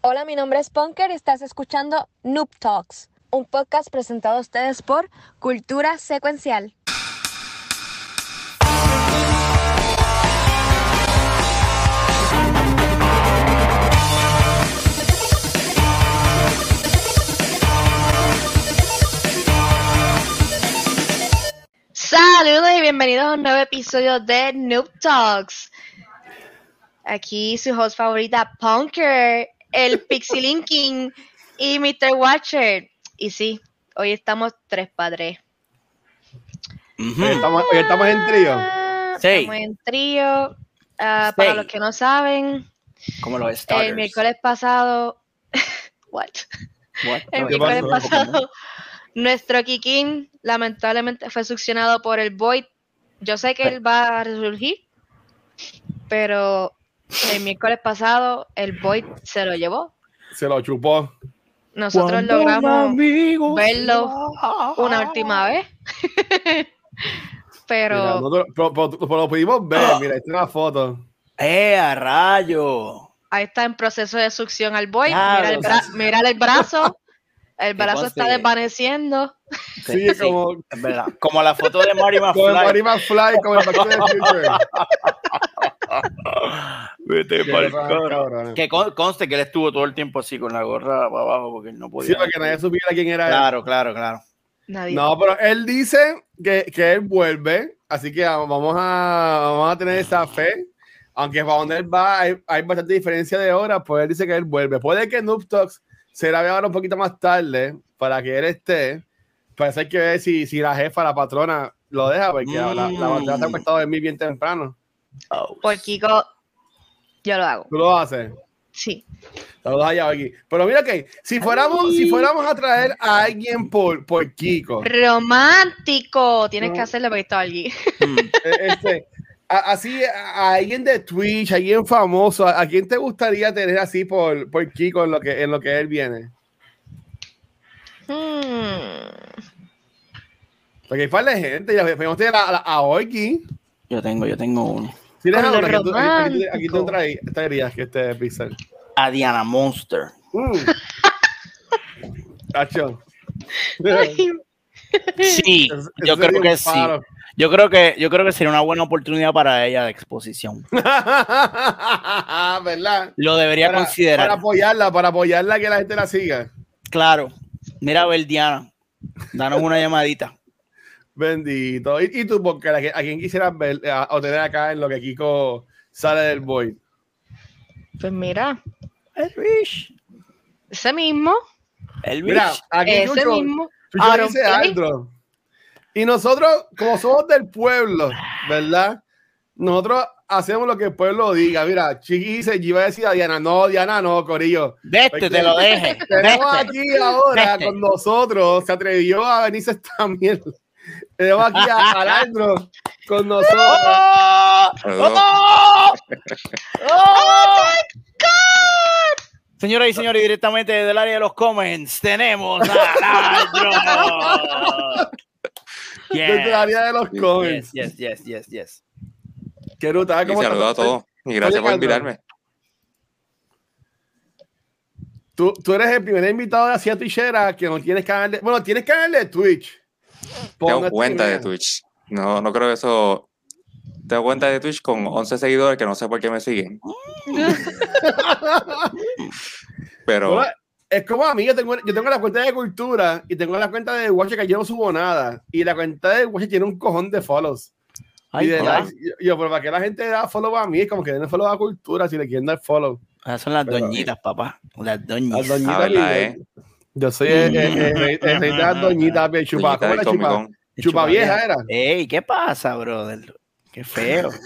Hola, mi nombre es Punker y estás escuchando Noob Talks, un podcast presentado a ustedes por Cultura Secuencial. Saludos y bienvenidos a un nuevo episodio de Noob Talks. Aquí su host favorita, Punker, el Pixie King y Mr. Watcher. Y sí, hoy estamos tres padres. Hoy estamos, hoy estamos en trío. Sí. Estamos en trío. Ah, para los que no saben, como los el miércoles pasado, what? What? El miércoles pasado, nuestro Kikin lamentablemente fue succionado por el Void. Yo sé que él va a resurgir, pero el miércoles pasado el Void se lo llevó. Se lo chupó. Nosotros logramos verlo una última vez. pero... lo pudimos ver, mira, esta es una foto. ¡Eh, a rayo! Ahí está en proceso de succión al mira, el mira el brazo. El brazo está desvaneciendo. Sí, como, es verdad. como la foto de Mary McFly. Como como de. Vete para Que conste que él estuvo todo el tiempo así con la gorra para abajo porque él no podía. Sí, para que nadie supiera quién era Claro, claro, claro. Nadie. No, pero él dice que, que él vuelve, así que vamos a, vamos a tener esa fe. Aunque para donde él va hay, hay bastante diferencia de horas, pues él dice que él vuelve. Puede que Noob Talks se la vea ahora un poquito más tarde para que él esté. Hay que ver si, si la jefa, la patrona, lo deja, porque la, la, la está costado dormir bien temprano. Oh. Por Kiko, yo lo hago. ¿Tú lo haces? Sí. Saludos allá aquí. Pero mira que si fuéramos, si fuéramos a traer a alguien por, por Kiko. Romántico. Tienes que hacerle porque está allí. Mm. Este, así, a alguien de Twitch, alguien famoso, ¿a quién te gustaría tener así por, por Kiko en lo que, en lo que él viene? Hmm. Porque hay par de gente, ya a, a, a Orky. Yo tengo, yo tengo uno. Sí, aquí, tú, aquí, aquí, tú traes, traerías que este Pixel. A Diana Monster. Mm. sí, yo creo que sí. Yo creo que, yo creo que sería una buena oportunidad para ella de exposición. ¿Verdad? Lo debería considerar. Para apoyarla, para apoyarla que la gente la siga. Claro. Mira, a ver, Diana, danos una llamadita. Bendito. ¿Y, tú, porque a quién quisieras ver o tener acá en lo que Kiko sale del boy? Pues mira. El Rich. Ese mismo. El Mira, aquí Ese Chucho, mismo. Chucho dice Andro. Y nosotros, como somos del pueblo, ¿verdad? Nosotros hacemos lo que el pueblo diga. Mira, Chiqui dice, yo iba a decir a Diana, no, Diana, no, Corillo. De este te lo deje. Tenemos aquí ahora con nosotros, se atrevió a venirse esta mierda. Tenemos aquí a Alandro con nosotros. ¡Oh! ¡Oh! ¡Oh! Señoras y señores, directamente desde el área de los comments tenemos a Alandro. Desde el área de los comments. Yes, yes, yes, yes. Qué ruta. Y saludos a todos. Y gracias por invitarme. Tú, tú eres el primer invitado de Asia Twitchera que no tienes canal de. Bueno, tienes canal de Twitch. Tengo cuenta de Twitch. No, no creo que eso. Tengo cuenta de Twitch con 11 seguidores que no sé por qué me siguen. Pero. Bueno, es como a mí, yo tengo, yo tengo la cuenta de cultura y tengo la cuenta de Watch que yo no subo nada. Y la cuenta de Watch tiene un cojón de follows. Ay, y de likes. Yo, pero para que la gente da follow a mí, es como que den follow a cultura si le quieren dar follow. Esas son las Pero- doñitas, papá. Las Las doñitas. doñitas. Ah, ¿verdad, y- eh? Yo soy el, el- el- el- el rey de las doñitas, chupa, Doñita ¿cómo era chupa? Chupa vieja era. Ey, ¿qué pasa, brother? Qué feo.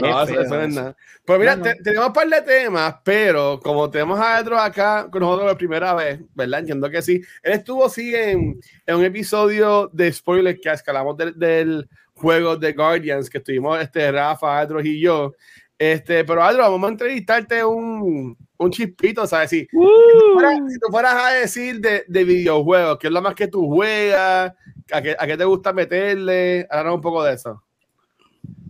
No, eso, feo eso no es nada. Pues mira, No, no. te- tenemos un par de temas, pero como tenemos a otros acá con nosotros por primera vez, ¿verdad? Entiendo que sí. Él estuvo, sí, en, en un episodio de Spoiler que hablamos del, del juego de Guardians, que estuvimos este, Rafa, Adros y yo. Este, pero Adro, vamos a entrevistarte un, un chispito, ¿sabes? Si, si tú fueras, si tú fueras a decir de, de videojuegos, ¿qué es lo más que tú juegas? ¿A qué, a qué te gusta meterle? Háblanos un poco de eso.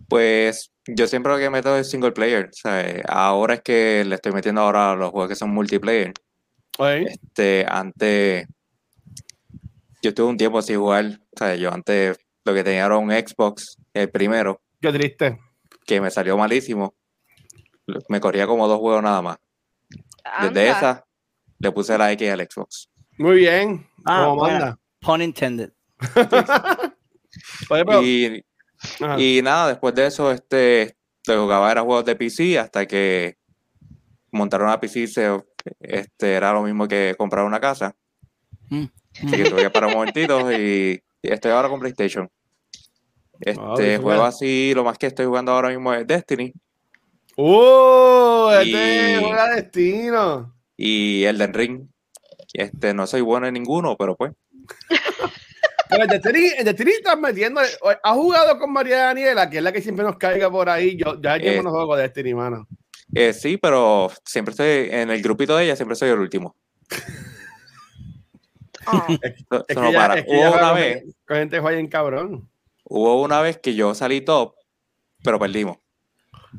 Pues yo siempre lo que meto es single player. ahora es que le estoy metiendo ahora los juegos que son multiplayer. Este, antes, yo tuve un tiempo sin jugar. yo antes lo que tenía era un Xbox, el primero. Qué triste. Que me salió malísimo. Me corría como dos juegos nada más. Desde esa, le puse la X al Xbox. Muy bien. Ah, manda. Pun intended. y, y, nada, después de eso, este, lo que jugaba era juegos de PC hasta que montaron una PC este, era lo mismo que comprar una casa. Mm. Así que tuve que parar un momentito y, estoy ahora con PlayStation. Este juego así, lo más que estoy jugando ahora mismo es Destiny. ¡Uh! Este juega Destino. Y Elden Ring. Este, no soy bueno en ninguno, pero pues. Pero el Destiny, el Destiny está metiendo. ¿Ha jugado con María Daniela, que es la que siempre nos caiga por ahí? Yo ya llevo unos juegos de Destiny, mano. Eh, sí, pero siempre estoy en el grupito de ella, siempre soy el último. Hubo una vez. Con gente en cabrón. Hubo una vez que yo salí top, pero perdimos.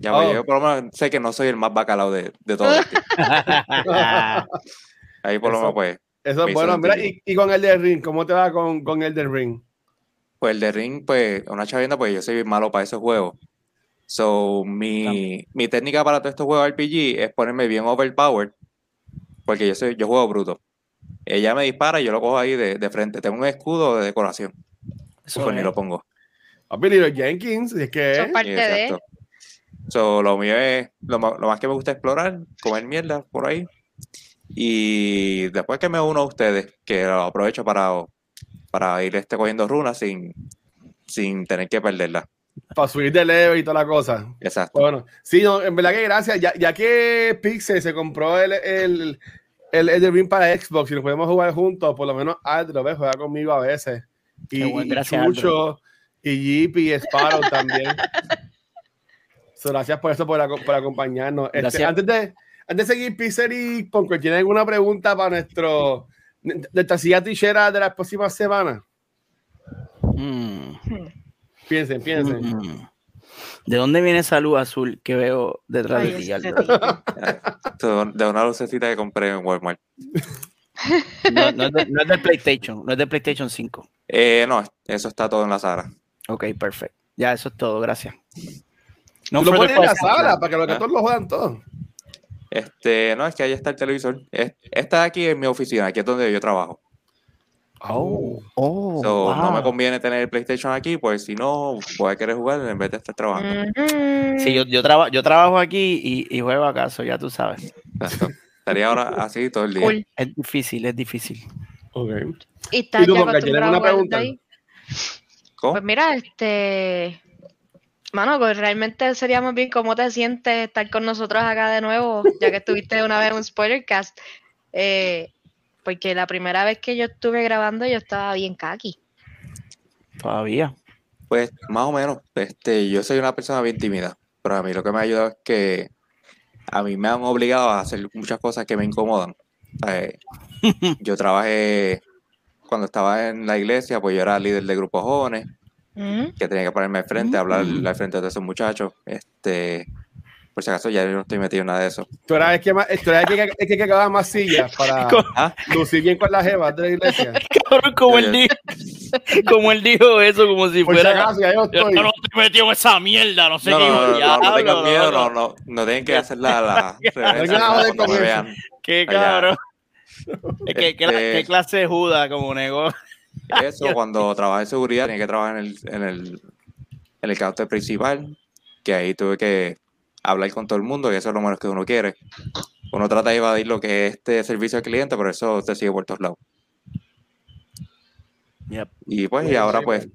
Ya oh. yo por lo menos sé que no soy el más bacalao de, de todos. Ahí por lo menos pues. Eso es bueno. Mira, y, y, con el de Ring, ¿cómo te va con, con el de Ring? Pues el de Ring, pues, una chavienda, pues yo soy malo para esos juegos. So, mi, mi técnica para todos estos juegos RPG es ponerme bien overpowered, porque yo soy, yo juego bruto. Ella me dispara y yo lo cojo ahí de, de frente. Tengo un escudo de decoración. Eso pues ni lo pongo. Papi, Little Jenkins, es que. parte de. So, lo mío es, lo, lo, más que me gusta explorar, comer mierda por ahí. Y después que me uno a ustedes, que lo aprovecho para, para ir este, cogiendo runas sin, sin tener que perderla. Para subir de leve y toda la cosa. Exacto. Bueno, sí, en verdad que gracias. Ya, ya que Pixel se compró el, el, el, el Ring para Xbox y nos podemos jugar juntos, por lo menos Aldro, ¿ves? Juega conmigo a veces. Y, gracias, y Jeep y Sparrow también. gracias por eso, por, por acompañarnos. Este, antes, de, antes de seguir, Pixel y Ponco, ¿tienen alguna pregunta para nuestro nuestra silla tichera de las próximas semanas? Mm. Piensen, piensen. Mm. ¿De dónde viene esa luz azul que veo detrás de ti? de una lucecita que compré en Walmart. No, no, es de, no, es del PlayStation, no es del PlayStation 5. Eh, no, eso está todo en la sala. Ok, perfecto. Ya, eso es todo, gracias. No lo pones en la sala para que los todos lo juegan todos. Este, no, es que ahí está el televisor. Esta de aquí es mi oficina, aquí es donde yo trabajo. Oh, oh No me conviene tener el PlayStation aquí, pues si no, voy a querer jugar en vez de estar trabajando. Sí, yo, yo, yo trabajo aquí y, y juego acaso, ya tú sabes. Estaría ahora así todo el día. Es difícil, es difícil. Okay. ¿Y, está tú, una pregunta? Pues mira, este... Mano, pues realmente sería más bien cómo te sientes estar con nosotros acá de nuevo, ya que estuviste una vez en un spoilercast. Eh, porque la primera vez que yo estuve grabando yo estaba bien kaki. Todavía. Pues más o menos. Este, yo soy una persona bien tímida, pero a mí lo que me ha ayudado es que a mí me han obligado a hacer muchas cosas que me incomodan. yo trabajé cuando estaba en la iglesia, pues yo era líder de grupos jóvenes, mm. que tenía que ponerme al frente, hablar mm. al frente de esos muchachos. Este, por si acaso ya no estoy metido en nada de eso. Tú eras el que, más, tú eras el que, que, que más sillas para ¿Ah? lucir bien con las jevas de la iglesia. Cabrón, como él dijo, como él dijo eso, como si fuera. Si acaso, yo, estoy. yo, no estoy metido en esa mierda, no sé no, qué. No, no, no, no tengan miedo, no, no, no tienen que hacer la, la no me vean. Qué cabrón. Es que, ¿qué, este ¿qué, clase de juda como negó? Eso, cuando trabajé en seguridad, tenía que trabajar en el, en el, en el counter principal, que ahí tuve que hablar con todo el mundo y eso es lo menos que uno quiere. Uno trata de evadir lo que es este servicio al cliente, pero eso te sigue por todos lados. Y pues, y ahora pues,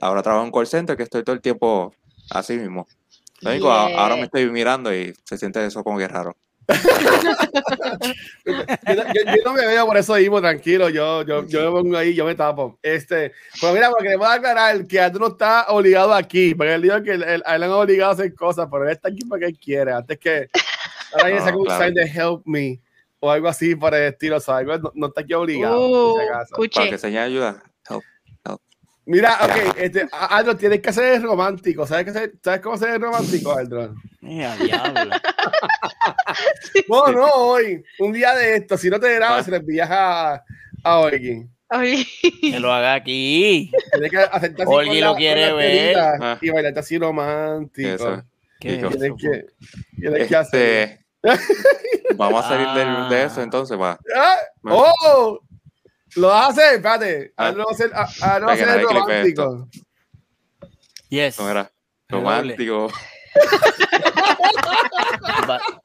ahora trabajo en call center que estoy todo el tiempo así mismo. ahora me estoy mirando y se siente eso como que raro. Yo, no me veo por eso mismo, tranquilo. Yo, yo, yo me pongo ahí, yo me tapo. Este, pues mira, porque le voy a aclarar que Andrew no está obligado aquí, porque él dijo que él, él, han obligado a hacer cosas, pero él está aquí porque él quiere. Antes que ahora no, saca un sign de help me o algo así para el estilo, o sea, no, no, está aquí obligado. Uh, para que se ayuda. Mira, ok, este, Aldro, tienes que ser romántico. ¿Sabes, que ¿Sabes cómo ser romántico, Aldro? Mira, diablo. bueno, no, hoy, un día de esto, si no te grabas, ah. se le envías a, a Oigi. Que lo haga aquí. Tienes que aceptar Oigi lo quiere ver. Ah. Y bailarte así romántico. ¿Qué tienes que, tienes que hacer. Este, vamos a salir de, de, eso entonces, va. Ah, ¡Oh! Lo hace, espérate. A no ser, a, no ser romántico. Yes. No era romántico.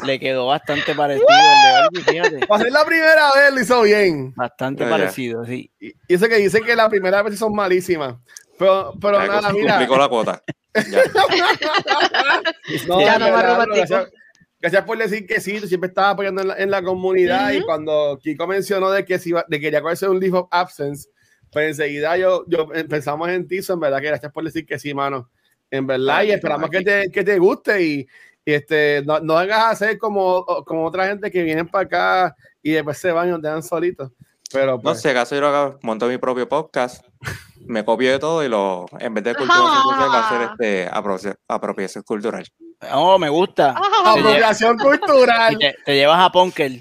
Le quedó bastante parecido el de fíjate. Para ser la primera vez lo hizo bien. Bastante parecido, sí. Y, eso que dicen que la primera vez son malísimas. Pero, pero nada, mira. la cuota. Ya. no, ya no más romántico gracias por decir que sí, tú siempre estabas apoyando en la, comunidad y cuando Kiko mencionó de que, si de que quería cogerse un leave of absence, pues enseguida yo, yo pensamos en ti, en verdad que gracias por decir que sí, mano. En verdad, y esperamos que te, que te guste y, este, no, no vengas a hacer como, como otra gente que vienen para acá y después se van y nos dejan solitos. Pero, pues, no sé, acaso yo monto mi propio podcast, me copio de todo y lo, en vez de cultura cultural, va a ser este, apropiación cultural. Oh, me gusta. Apropiación cultural. te, llevas a Ponker.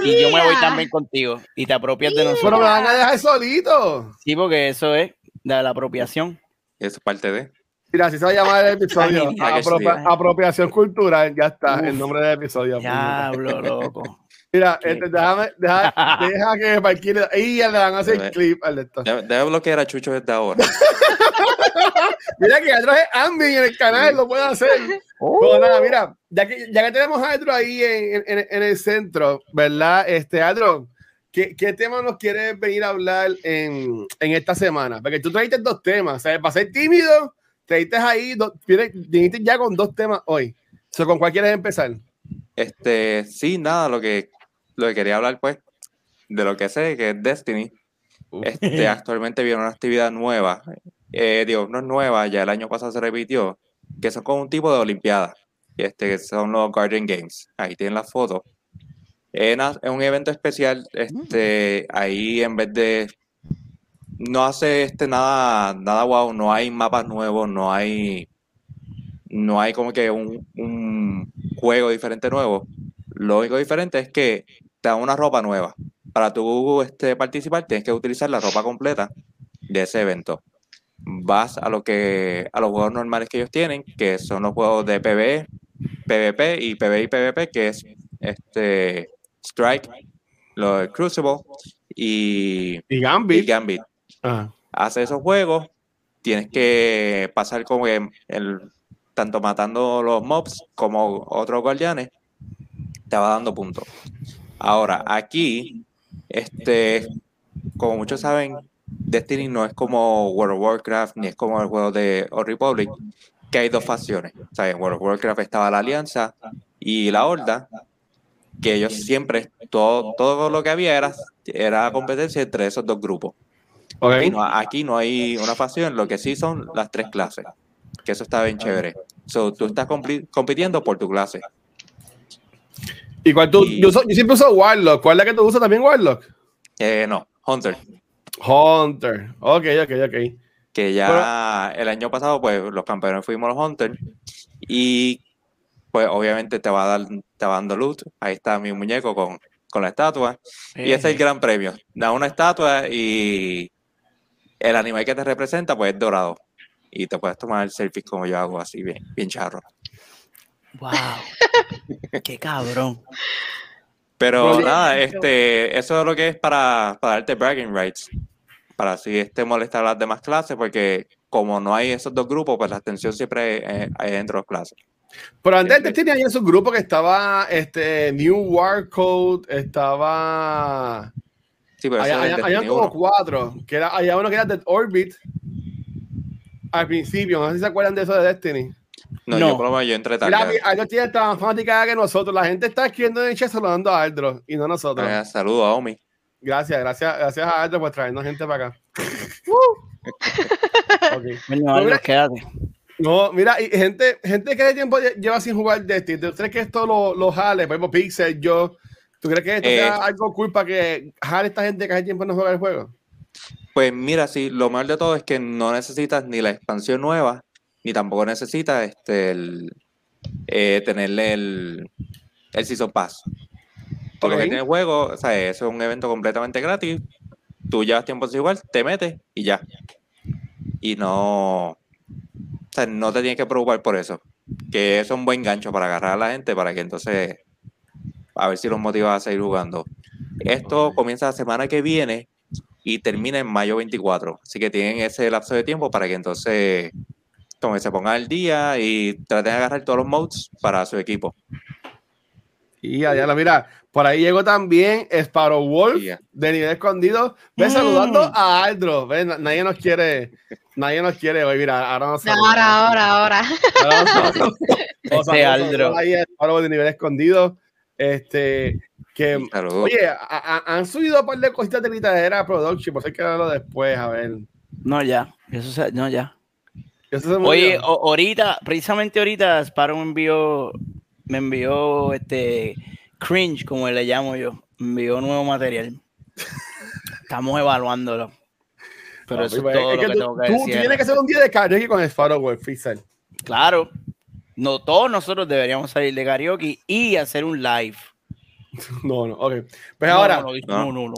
Y, yo me voy también contigo. Y te apropias de nosotros. Pero me van a dejar solito. Sí, porque eso es de la apropiación. Eso es parte de. Mira, si se va a llamar el episodio. apropiación cultural, ya está, el nombre del episodio. Diablo, loco. Mira, este, déjame, deja, deja que cualquier y ya le van a hacer clip al esto. Debe bloquear a Chucho desde ahora. mira que Adro es Ambi en el canal, lo puede hacer. Oh. nada, mira, ya que, ya que tenemos a Adro ahí en, en, en, el centro, ¿verdad? Este, Adro, ¿qué, ¿qué, tema nos quieres venir a hablar en, en esta semana? Porque tú trajiste dos temas, ¿sabes? Para ser tímido, trajiste ahí, viniste ya con dos temas hoy. ¿Con cuál quieres empezar? Este, sí, nada, lo que lo que quería hablar, pues, de lo que sé, que es Destiny. Este, actualmente viene una actividad nueva. Eh, digo, no es nueva, ya el año pasado se repitió, que son como un tipo de olimpiada. Este, que son los Guardian Games. Ahí tienen las fotos. Es un evento especial. Este, ahí en vez de no hace este nada, nada wow, no hay mapas nuevos, no hay no hay como que un, un juego diferente nuevo. Lo único diferente es que te dan una ropa nueva. Para tú este, participar tienes que utilizar la ropa completa de ese evento. Vas a lo que a los juegos normales que ellos tienen, que son los juegos de PvE, PvP y PvE y PvP, que es este Strike, lo de Crucible y, y Gambit. Gambit. Hace esos juegos, tienes que pasar como el, tanto matando los mobs como otros guardianes, te va dando puntos. Ahora, aquí, este, como muchos saben, Destiny no es como World of Warcraft ni es como el juego de Old Republic, que hay dos facciones. O sea, en World of Warcraft estaba la Alianza y la Horda, que ellos siempre, todo, todo lo que había era, era competencia entre esos dos grupos. Aquí, no, hay una facción, lo que sí son las tres clases, que eso está bien chévere. So, tú estás compitiendo por tu clase. ¿Y cuál tú? Yo, siempre uso Warlock. ¿Cuál es la que tú usas también, Warlock? Eh, no, Hunter. Hunter. Ok, ok, ok. Que ya el año pasado, pues los campeones fuimos los Hunter. Y pues obviamente te va, a dar, te va dando loot. Ahí está mi muñeco con, con la estatua. Y ese es el gran premio. Da una estatua y el animal que te representa, pues es dorado. Y te puedes tomar el selfie como yo hago, así bien, bien charro. Wow. Qué cabrón. Pero nada, este, eso es lo que es para, para darte bragging rights. Para así este molestar a las demás clases, porque como no hay esos dos grupos, pues la atención siempre hay, dentro de las clases. Pero antes este, tenía ahí esos grupos que estaba este New War Code, estaba. Sí, pero hay, como cuatro. Que era, había uno que era Dead Orbit al principio. No sé si se acuerdan de eso de Destiny. No, yo por lo menos yo entré tarde. Mira, tiene tan fanática que nosotros. La gente está escribiendo en el chat saludando a Aldro y no nosotros. Eh, saludos a Omi. Gracias, gracias, gracias a Aldro por traernos gente para acá. okay. Bueno, Aldro, quédate. No, mira, y gente, gente que de tiempo lleva sin jugar Destiny, ¿tú crees que esto lo, lo jale? Por ejemplo, Pixel, yo, ¿tú crees que esto sea eh, algo cool para que jale esta gente que hace tiempo no juega el juego? Pues mira, sí, lo mal de todo es que no necesitas ni la expansión nueva, ni tampoco necesitas este, el, eh, tenerle el, el Season Pass. Por lo que tiene el juego, o sea, eso es un evento completamente gratis. Tú llevas tiempo igual, te metes y ya. Y no, o sea, no te tienes que preocupar por eso. Que eso es un buen gancho para agarrar a la gente para que entonces a ver si los motiva a seguir jugando. Esto comienza la semana que viene y termina en mayo 24. Así que tienen ese lapso de tiempo para que entonces se pongan al día y traten de agarrar todos los modes para su equipo. Y ya, ya mira, por ahí llegó también Sparrow Wolf de nivel escondido. Ve saludando mm. a Aldro. Ve, nadie nos quiere, nadie nos quiere hoy. Mira, ahora nos Ahora, ahora, ahora. Este Aldro. Ahí Sparrow de nivel escondido. Este, que, oye, han subido un par de cositas de Litadera Production, por eso hay que hablarlo después, a ver. No, ya, eso no, ya. Oye, ahorita, precisamente ahorita, Sparrow me envió, me envió este cringe, como le llamo yo, me envió nuevo material. Estamos evaluándolo. Pero eso es pues, todo lo que, tengo que tú, decir. Tú tienes que hacer un día de karaoke con Sparrow, Freestyle. Claro. No, todos nosotros deberíamos salir de karaoke y hacer un live. No, no, ok. Pues ahora. No, no, no.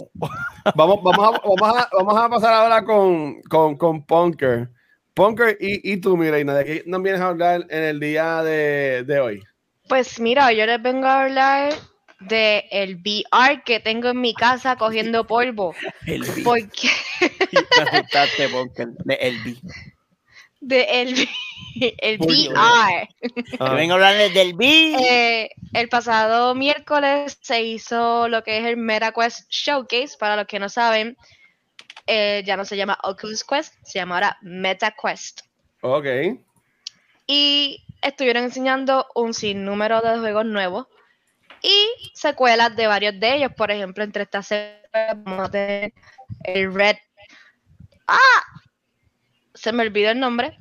Vamos, vamos, a, vamos, a, vamos a pasar ahora con, con, con Punker. Punker y, y tú, Mireina, ¿de qué nos vienes a hablar en el día de, de hoy? Pues mira, yo les vengo a hablar de el VR que tengo en mi casa cogiendo polvo. El VR. Porque... de el VR. De el el VR. Ah. Vengo a hablarles del VR. Eh, el pasado miércoles se hizo lo que es el MetaQuest Showcase. Para los que no saben, eh, ya no se llama Oculus Quest, se llama ahora MetaQuest. Ok. Y estuvieron enseñando un sinnúmero de juegos nuevos y secuelas de varios de ellos. Por ejemplo, entre estas secuelas vamos a tener el Red. ¡Ah! Se me olvidó el nombre.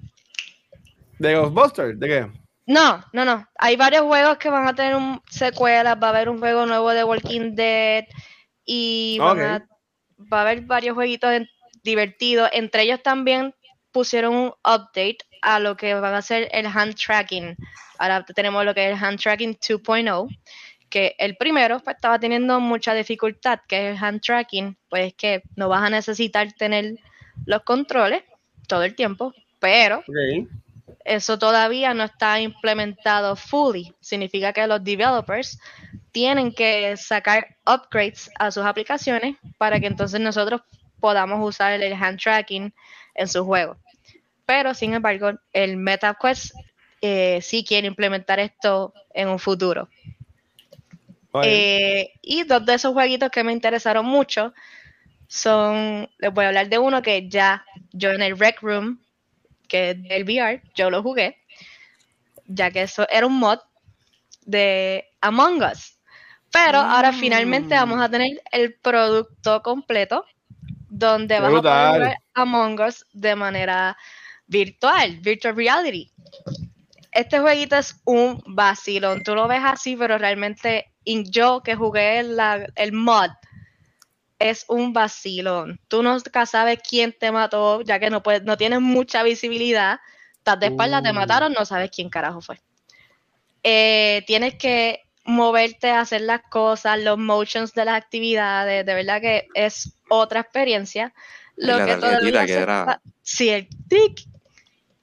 ¿De Ghostbusters? ¿De qué? No, no, no. Hay varios juegos que van a tener un secuelas. Va a haber un juego nuevo de Walking Dead. Y va a haber varios jueguitos divertidos. Entre ellos también pusieron un update a lo que van a ser el hand tracking. Ahora tenemos lo que es el hand tracking 2.0 que el primero pues, estaba teniendo mucha dificultad, que es el hand tracking, pues que no vas a necesitar tener los controles todo el tiempo, pero eso todavía no está implementado fully. Significa que los developers tienen que sacar upgrades a sus aplicaciones para que entonces nosotros podamos usar el hand tracking en su juego. Pero sin embargo, el MetaQuest eh, sí quiere implementar esto en un futuro. Eh, y dos de esos jueguitos que me interesaron mucho son, les voy a hablar de uno que ya yo en el Rec Room que es del VR, yo lo jugué, ya que eso era un mod de Among Us. Pero ahora mm. finalmente vamos a tener el producto completo donde vas a poder ver Among Us de manera virtual, virtual reality. Este jueguito es un vacilón. Tú lo ves así, pero realmente yo que jugué el mod es un vacilón. Tú nunca sabes quién te mató, ya que no, puedes, no tienes mucha visibilidad. Estás de espalda, te mataron, no sabes quién carajo fue. Eh, tienes que moverte, hacer las cosas, los motions de las actividades, de verdad que es otra experiencia. Lo que todavía se está, el tic.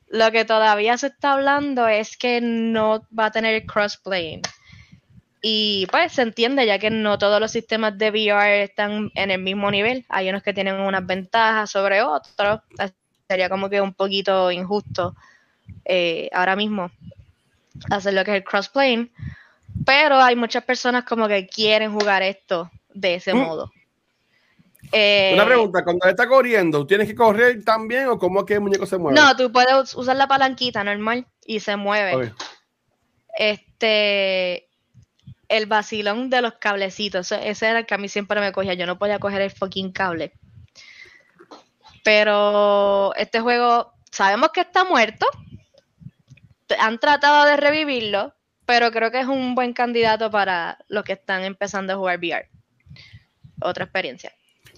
Lo que todavía se está hablando es que no va a tener crossplay. Y pues se entiende, ya que no todos los sistemas de VR están en el mismo nivel. Hay unos que tienen unas ventajas sobre otros. Sería como que un poquito injusto eh, ahora mismo hacer lo que es el crossplane. Pero hay muchas personas como que quieren jugar esto de ese mm. modo. Eh, Una pregunta, cuando está corriendo, ¿tienes que correr también o cómo es que el muñeco se mueve? No, tú puedes usar la palanquita normal y se mueve. Este, el vacilón de los cablecitos. Ese era el que a mí siempre me cogía. Yo no podía coger el fucking cable. Pero este juego, sabemos que está muerto. Han tratado de revivirlo, pero creo que es un buen candidato para los que están empezando a jugar VR. Otra experiencia.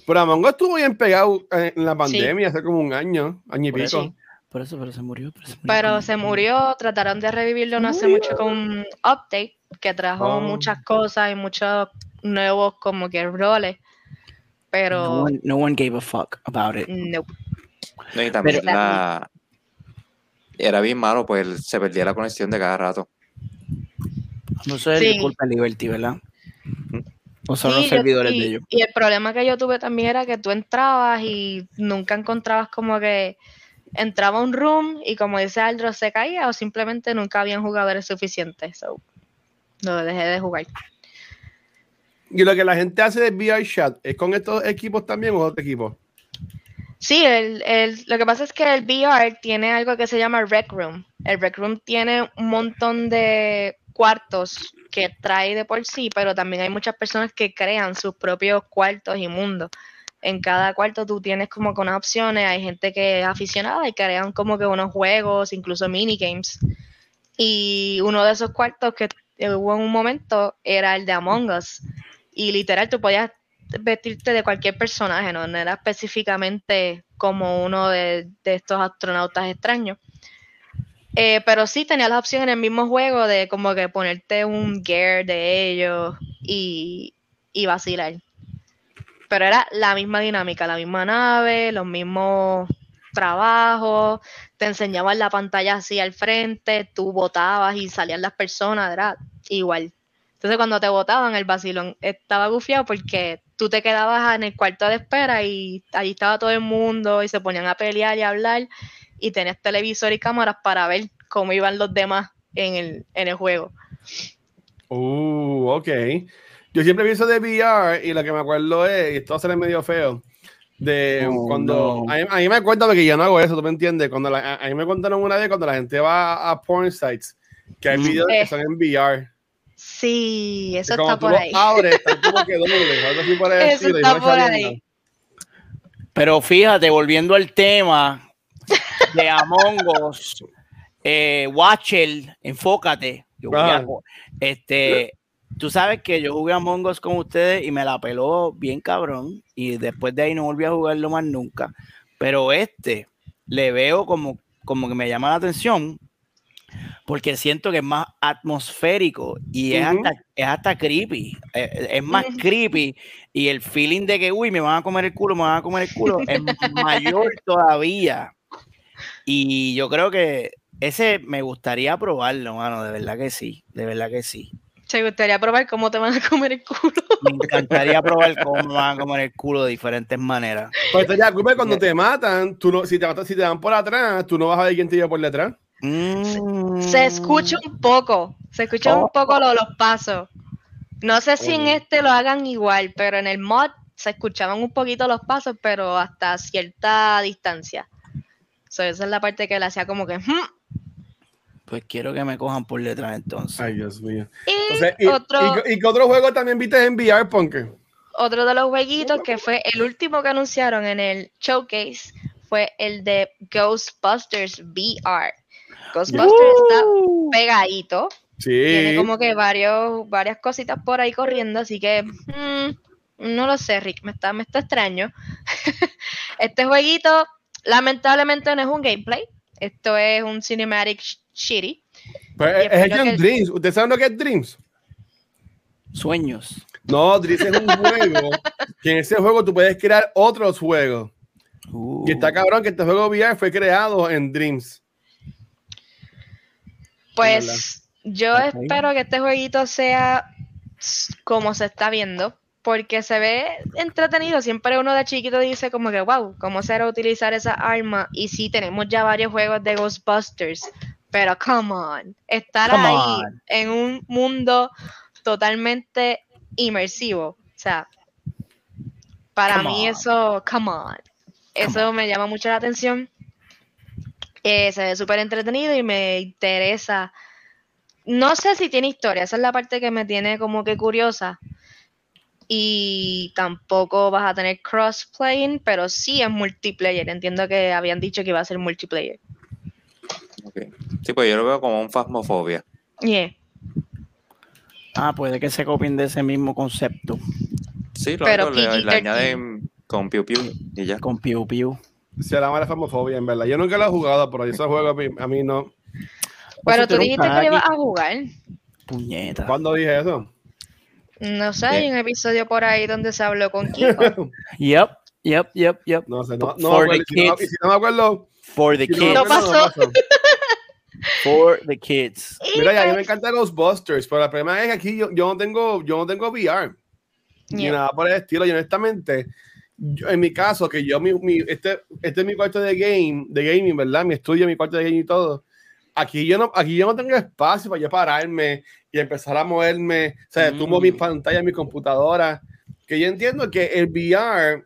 Pero Among Us estuvo bien pegado en la pandemia hace como un año, año y pico. Por eso, pero se murió. Pero se murió, trataron de revivirlo no hace mucho con un update que trajo oh. muchas cosas y muchos nuevos como que roles. Pero... No one, gave a fuck about it. No. y también Era bien malo, pues se perdía la conexión de cada rato. No sé, sí. culpa Liberty, ¿verdad? O son los servidores de ellos. Y el problema que yo tuve también era que tú entrabas y nunca encontrabas como que entraba a un room y como dice Aldro se caía o simplemente nunca habían jugadores suficientes. So, lo dejé de jugar. Y lo que la gente hace de VR chat es con estos equipos también o otros equipos. Sí, el, el, lo que pasa es que el VR tiene algo que se llama Rec Room. El Rec Room tiene un montón de cuartos que trae de por sí, pero también hay muchas personas que crean sus propios cuartos y mundos. En cada cuarto tú tienes como que unas opciones, hay gente que es aficionada y crean como que unos juegos, incluso minigames. Y uno de esos cuartos que hubo en un momento era el de Among Us. Y literal, tú podías vestirte de cualquier personaje, no, era específicamente como uno de, estos astronautas extraños. Eh, pero sí tenía la opción en el mismo juego de como que ponerte un gear de ellos y, y vacilar. Pero era la misma dinámica, la misma nave, los mismos trabajos, te enseñaban la pantalla así al frente, tú votabas y salían las personas, era igual. Entonces cuando te votaban el vacilón estaba gufiado porque tú te quedabas en el cuarto de espera y allí estaba todo el mundo y se ponían a pelear y a hablar y tenías televisor y cámaras para ver cómo iban los demás en el, en el juego. Uh, ok. Yo siempre pienso de VR y lo que me acuerdo es, y esto va medio feo, de oh, cuando. A, mí, me cuentan que yo no hago eso, ¿tú me entiendes? Cuando a mí me contaron una vez cuando la gente va a porn sites, que hay videos que son en VR. Sí, eso está por ahí. eso está por ahí. Pero fíjate, volviendo al tema, de Among Us, eh, Watcher, enfócate. este, tú sabes que yo jugué Among Us con ustedes y me la peló bien cabrón. Y después de ahí no volví a jugarlo más nunca. Pero este le veo como, como que me llama la atención porque siento que es más atmosférico y es, hasta, es hasta creepy, es, es más creepy y el feeling de que, uy, me van a comer el culo, me van a comer el culo, es mayor todavía. Y yo creo que ese me gustaría probarlo, mano, de verdad que sí, de verdad que sí. ¿Te gustaría probar cómo te van a comer el culo? Me encantaría probar cómo me van a comer el culo de diferentes maneras. Pues ya, cuando te matan, tú no, si, te, si te dan por atrás, tú no vas a ver quién te lleva por detrás. Mm. Se escucha un poco, se escuchan un poco los, los pasos. No sé si en este lo hagan igual, pero en el mod se escuchaban un poquito los pasos, pero hasta cierta distancia esa es la parte que le hacía como que. Hmm". Pues quiero que me cojan por detrás entonces. Ay, Dios mío. Y, otro, y, qué otro juego también viste en VR, Punker? Otro de los jueguitos que fue el último que anunciaron en el showcase fue el de Ghostbusters VR. Ghostbusters está pegadito. Sí. Tiene como que varios, varias cositas por ahí corriendo, así que hmm, no lo sé, Rick, me está, me está extraño. este jueguito Lamentablemente no es un gameplay. Esto es un cinematic shitty. Pues es hecho en Dreams. ¿Ustedes saben lo que es Dreams? Sueños. No, Dreams es un juego que en ese juego tú puedes crear otros juegos. Y está uh. cabrón que este juego VR fue creado en Dreams. Pues yo espero que este jueguito sea como se está viendo porque se ve entretenido. Siempre uno de chiquito dice como que, wow, ¿cómo será utilizar esa arma? Y sí, tenemos ya varios juegos de Ghostbusters, pero come on, estar ahí en un mundo totalmente inmersivo. O sea, para mí eso, come on, eso me llama mucho la atención. Eh, se ve súper entretenido y me interesa. No sé si tiene historia, esa es la parte que me tiene como que curiosa y tampoco vas a tener cross-playing, pero sí es multiplayer. Entiendo que habían dicho que iba a ser multiplayer. Sí, pues yo lo veo como un fasmofobia. Yeah. Ah, puede que se copien de ese mismo concepto. Sí, pero le, añaden con Piu Piu y ya. Con Piu Piu. Se llama la famofobia, en verdad. Yo nunca lo he jugado, pero ese juego a mí, a mí no. Pero tú dijiste que ibas a jugar. Puñeta. ¿Cuándo dije eso? No sé, hay un episodio por ahí donde se habló con Kiko. yep, yep, yep, yep. No sé, no, no, For the si kids. no, me acuerdo. For the kids. No pasó. For the kids. Mira, a mí me encanta Ghostbusters, pero la problema es que aquí yo, yo no tengo, yo no tengo VR. Ni nada por el estilo. Y honestamente, en mi caso, que yo, mi, mi, este, este es mi cuarto de game, de gaming, ¿verdad? Mi estudio, mi cuarto de gaming y todo. Aquí yo no, aquí yo no tengo espacio para yo pararme y empezar a moverme. O sea, mm. tumbo mis pantallas, mi computadora. Que yo entiendo que el VR,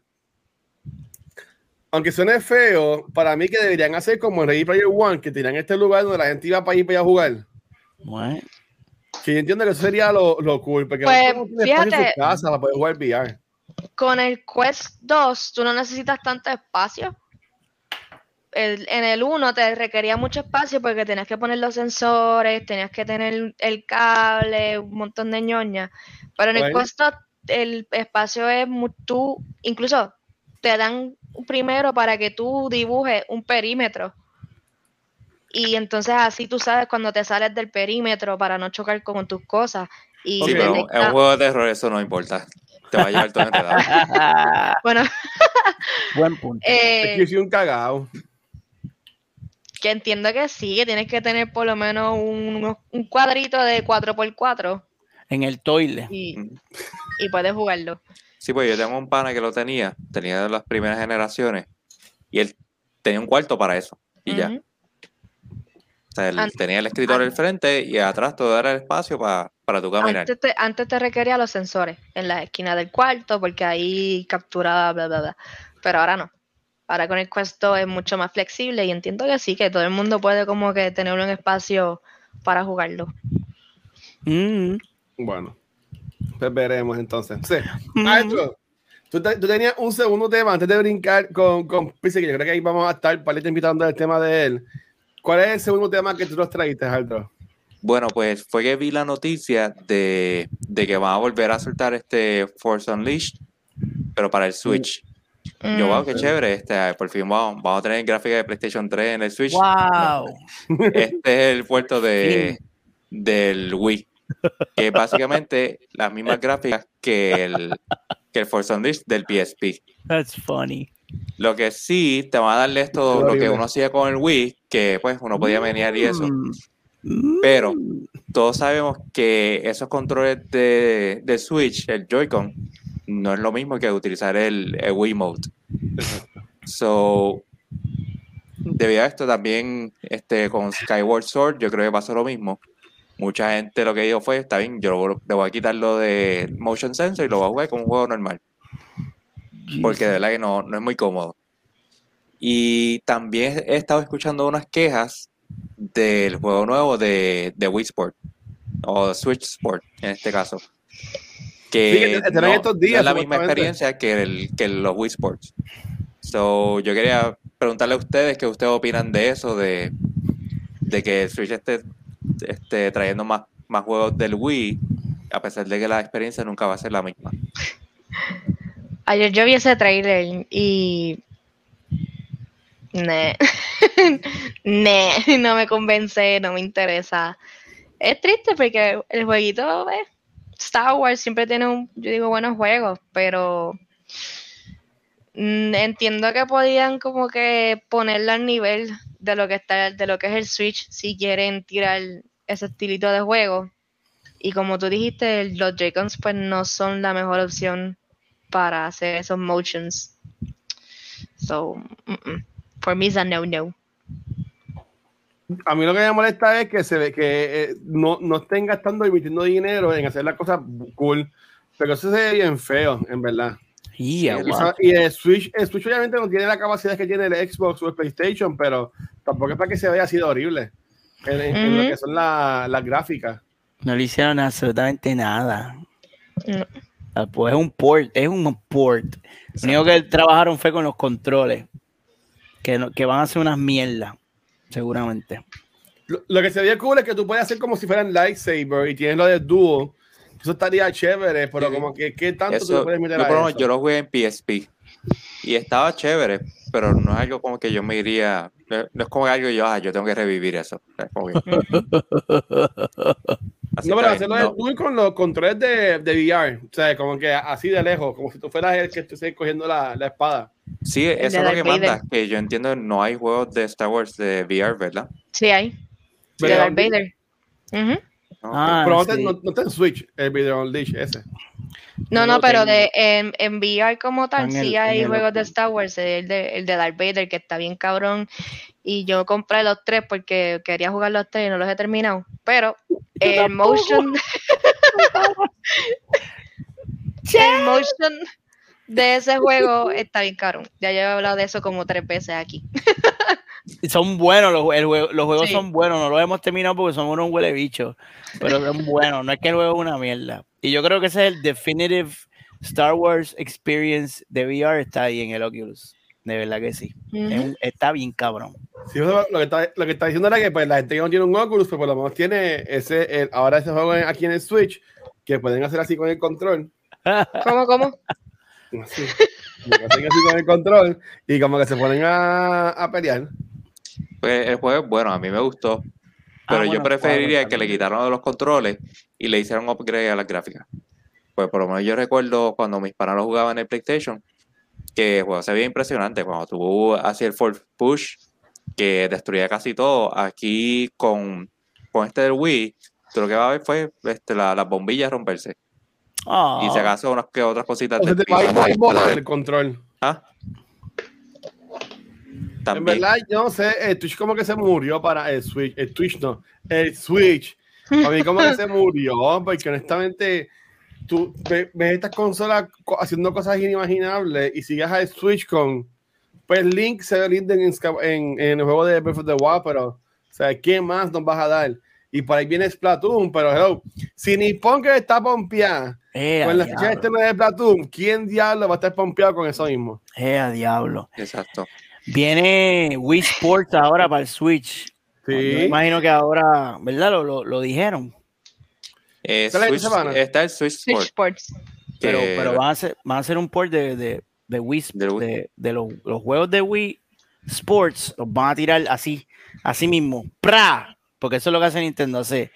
aunque suene feo, para mí que deberían hacer como en Ready Player One, que tenían este lugar donde la gente iba para ir para a jugar. Que yo entiendo que eso sería lo, lo cool, porque pues, no fíjate, en su casa para poder jugar VR. Con el Quest 2, tú no necesitas tanto espacio en el 1 te requería mucho espacio porque tenías que poner los sensores, tenías que tener el cable, un montón de ñoña. Pero en el costo el espacio es tú, incluso te dan primero para que tú dibujes un perímetro. Y entonces así tú sabes cuando te sales del perímetro para no chocar con tus cosas. Y sí, pero en un juego de terror eso no importa. Te va a llevar todo enredado. bueno. Buen punto. Eh, es que un cagado. Que entiendo que sí, que tienes que tener por lo menos un, cuadrito de 4x4. En el toile. Y, puedes jugarlo. Sí, pues yo tengo un pana que lo tenía, tenía de las primeras generaciones, y él tenía un cuarto para eso, y ya. O sea, él tenía el escritorio al frente y atrás todo era el espacio para, para tu caminar. Antes te, antes te requería los sensores en la esquina del cuarto, porque ahí capturaba, bla, bla, bla. Pero ahora no. Ahora con el Quest es mucho más flexible y entiendo que sí, que todo el mundo puede como que tener un espacio para jugarlo. Mm. Bueno, pues veremos entonces. Sí. Mm. tú, tenías un segundo tema antes de brincar con, con que yo creo que ahí vamos a estar para irte invitando el tema de él. ¿Cuál es el segundo tema que tú nos trajiste, Aldo? Bueno, pues fue que vi la noticia de, de que van a volver a soltar este Force Unleashed, pero para el Switch. Yo, wow, qué mm. chévere. Este, por fin vamos, vamos a tener gráfica de PlayStation 3 en el Switch. ¡Wow! Este es el puerto de, del Wii. Que es básicamente las mismas gráficas que el, que el Force Unleashed del PSP. That's funny. Lo que sí, te va a darle esto, lo que uno hacía con el Wii, que pues uno podía menear y eso. Mm. Pero todos sabemos que esos controles de, de Switch, el Joy-Con, no es lo mismo que utilizar el, el Wiimote. So, debido a esto también este, con Skyward Sword, yo creo que pasó lo mismo. Mucha gente lo que dijo fue, está bien, yo le voy a quitar lo de Motion Sensor y lo voy a jugar como un juego normal. Porque de verdad que no, no es muy cómodo. Y también he estado escuchando unas quejas del juego nuevo de, de Wii Sport, o Switch Sport en este caso que, no, estos días, es la misma experiencia que, el, que los Wii Sports. So, yo quería preguntarle a ustedes qué ustedes opinan de eso, de, de que Switch esté, esté trayendo más, más juegos del Wii, a pesar de que la experiencia nunca va a ser la misma. Ayer yo vi ese trailer y. Ne. ne, no me convence, no me interesa. Es triste porque el jueguito es Star Wars siempre tiene un, yo digo, buenos juegos, pero mm, entiendo que podían como que ponerlo al nivel de lo que está, de lo que es el Switch si quieren tirar ese estilito de juego. Y como tú dijiste, los Joy-Cons pues no son la mejor opción para hacer esos motions. So, for me it's a no no. A mí lo que me molesta es que se ve que eh, no, no, estén gastando y invirtiendo dinero en hacer las cosas cool. Pero eso se ve bien feo, en verdad. Y el Switch, el Switch obviamente no tiene la capacidad que tiene el Xbox o el PlayStation, pero tampoco es para que se vea así de horrible en, lo que son las gráficas. No le hicieron absolutamente nada. Ah, pues es un port, es un port. Lo único que trabajaron fue con los controles, que, que van a ser unas mierdas seguramente. Lo, que sería cool es que tú puedes hacer como si fueran lightsaber y tienes lo de duo. Eso estaría chévere, pero como que ¿qué tanto tú puedes meter yo, Yo lo jugué en PSP Y estaba chévere, pero no es algo como que yo me iría, no es como algo yo, ah, yo tengo que revivir eso. no, pero hacerlo muy con los controles de, de, VR, o sea, como que así de lejos, como si tú fueras el que estés cogiendo la, la, espada. Sí, eso es lo que manda, que yo entiendo no hay juegos de Star Wars de VR, ¿verdad? Sí hay. De Darth Vader. Ah, pero no, no, te Switch el video Unleash ese. No, no, pero de, en, en, VR como tal, sí hay juegos de Star Wars, el de, el de Darth Vader, que está bien cabrón. Y yo compré los tres porque quería jugar los tres y no los he terminado. Pero el motion. el motion de ese juego está bien caro. Ya yo he hablado de eso como tres veces aquí. son buenos, los, los juegos son buenos, no los hemos terminado porque son unos huele bichos, pero son buenos, no es que el juego es una mierda. Y yo creo que ese es el definitive Star Wars experience de VR, está ahí en el Oculus. De verdad que sí. está bien cabrón. Sí, lo, que está, lo que está diciendo era que pues, la gente que no tiene un Oculus, pues por lo menos tiene ese, ahora ese juego aquí en el Switch, que pueden hacer así con el control. ¿Cómo, cómo? Así, así con el control y como que se ponen a, a pelear. Pues el juego es bueno, a mí me gustó. Pero ah, yo preferiría que le quitaron de los controles y le hicieron upgrade a las gráficas. Pues por lo menos yo recuerdo cuando mis panas lo jugaban en el PlayStation, que el juego se veía impresionante. Cuando tuvo así el Force Push, que destruía casi todo, aquí con, con este del Wii, lo que va a ver fue este, las bombillas romperse. Y se acaso unas que otras cositas. de el control. ¿Ah? En verdad, yo no sé, el Twitch como que se murió para el Switch. El Twitch no, el Switch. A mí como que se murió, porque honestamente tú ves, estas consolas haciendo cosas inimaginables y sigues al Switch con pues Link se ve lindo en, en, el juego de Breath of the Wild, pero o sea, ¿qué más nos vas a dar? Y por ahí viene Splatoon, pero hello, si Nippon que está pompeada eh, con la fecha este de Splatoon, ¿quién diablo va a estar pompeado con eso mismo? Eh, a diablo. Exacto. Viene Wii Sports ahora para el Switch. Sí. me imagino que ahora, ¿verdad? Lo, lo, dijeron. Eh, está el Switch, Sports. Pero, pero van, a hacer, van a hacer un port de, de, de Wii, de, de los, los, juegos de Wii Sports, los van a tirar así, así mismo. ¡Pra! Porque eso es lo que hace Nintendo, hace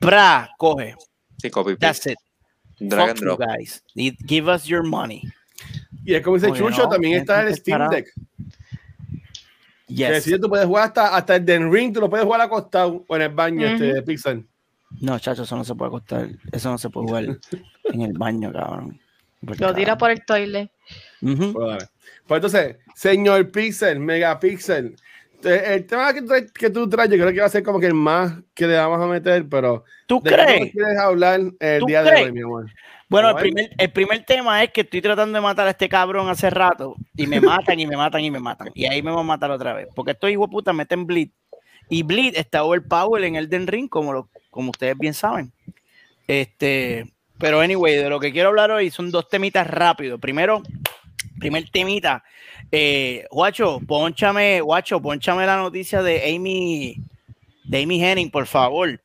¡Pra! Coge. Sí, copy. That's it. Drag and drop. guys. Give us your money. Y es como dice Chucho, también está el Steam Deck. Yes. Que tú puedes jugar hasta, hasta el Den Ring, tú lo puedes jugar acostado o en el baño este, de Pixel. No, chacho, eso no se puede acostar. Eso no se puede jugar en el baño, cabrón. lo tira por el toilet. pues, pues, entonces, señor Pixel, Megapixel, el tema que tú, que tú, traes, yo creo que va a ser como que el más que le vamos a meter, pero. ¿Tú crees? quieres hablar el día de hoy, mi amor? Bueno, el primer, el primer, tema es que estoy tratando de matar a este cabrón hace rato y me matan y me matan y me matan. Y ahí me van a matar otra vez. Porque estos hijos puta meten Bleed. Y Bleed está overpower en el Den Ring, como, lo, como ustedes bien saben. Este, pero anyway, de lo que quiero hablar hoy son dos temitas rápidos. Primero, primer temita. Eh, guacho, ponchame, guacho, ponchame la noticia de Amy de Amy Henning, por favor.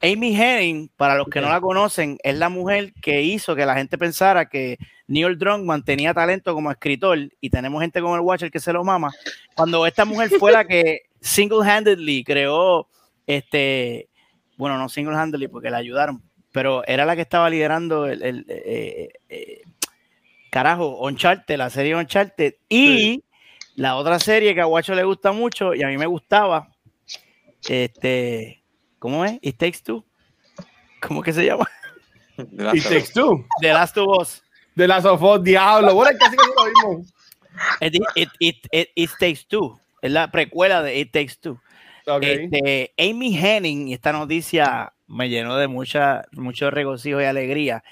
Amy Henning, para los que no la conocen, es la mujer que hizo que la gente pensara que Neil Druckmann tenía talento como escritor y tenemos gente como el Watcher que se lo mama. Cuando esta mujer fue la que single-handedly creó este, bueno, no single-handedly porque la ayudaron, pero era la que estaba liderando el, el eh, eh, carajo, Uncharted, la serie Uncharted y la otra serie que a Watcher le gusta mucho y a mí me gustaba, este, ¿cómo es? It Takes Two. ¿Cómo que se llama? It Takes Two. The Last of Us. The Last of Us, diablo. Bueno, casi que lo mismo. It, it, it, Takes Two. Es la precuela de It Takes Two. Este, Amy Henning, y esta noticia me llenó de mucha, mucho regocijo y alegría.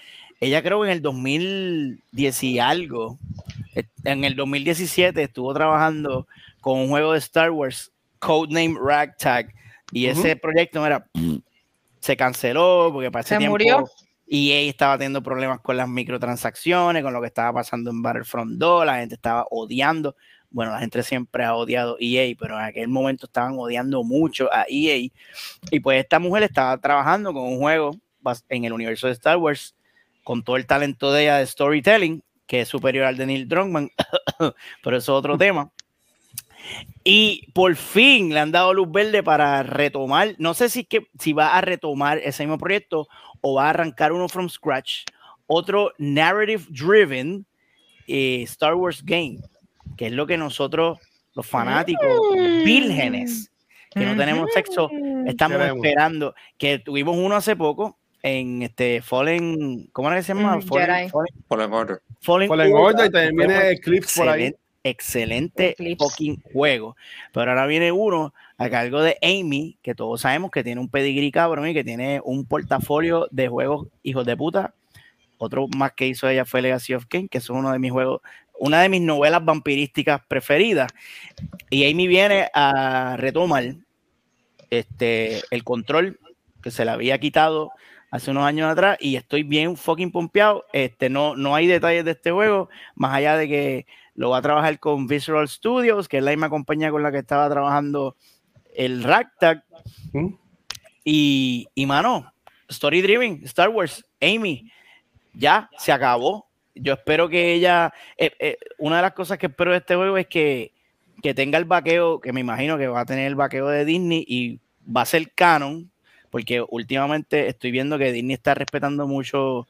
Ella creo que en el 2010 y algo, en el 2017 estuvo trabajando con un juego de Star Wars, Codename Ragtag, y ese proyecto era, se canceló porque para ese se tiempo murió. EA estaba teniendo problemas con las microtransacciones, con lo que estaba pasando en Battlefront 2, la gente estaba odiando. Bueno, la gente siempre ha odiado EA, pero en aquel momento estaban odiando mucho a EA. Y pues esta mujer estaba trabajando con un juego en el universo de Star Wars, con todo el talento de ella de storytelling, que es superior al de Neil Druckmann, pero eso es otro tema. Y por fin le han dado luz verde para retomar, no sé si, que, si va a retomar ese mismo proyecto o va a arrancar uno from scratch, otro narrative driven eh, Star Wars game, que es lo que nosotros, los fanáticos mm. vírgenes, que no tenemos sexo, estamos esperando, que tuvimos uno hace poco en este Fallen, ¿cómo era que se llama? Mm, Fallen, Fallen, Order. Fallen, Order y también viene Eclipse por ahí excelente fucking juego. Pero ahora viene uno a cargo de Amy, que todos sabemos que tiene un pedigrí cabrón y que tiene un portafolio de juegos hijos de puta. Otro más que hizo ella fue Legacy of King, que es uno de mis juegos, una de mis novelas vampirísticas preferidas. Y Amy viene a retomar este, el control que se le había quitado hace unos años atrás y estoy bien fucking pompeado. Este, no, no hay detalles de este juego, más allá de que lo va a trabajar con Visual Studios, que es la misma compañía con la que estaba trabajando el Ragtag. Y, y, mano, Story Driven, Star Wars, Amy, ya se acabó. Yo espero que ella, eh, eh, una de las cosas que espero de este juego es que, que tenga el vaqueo, que me imagino que va a tener el vaqueo de Disney y va a ser canon, porque últimamente estoy viendo que Disney está respetando mucho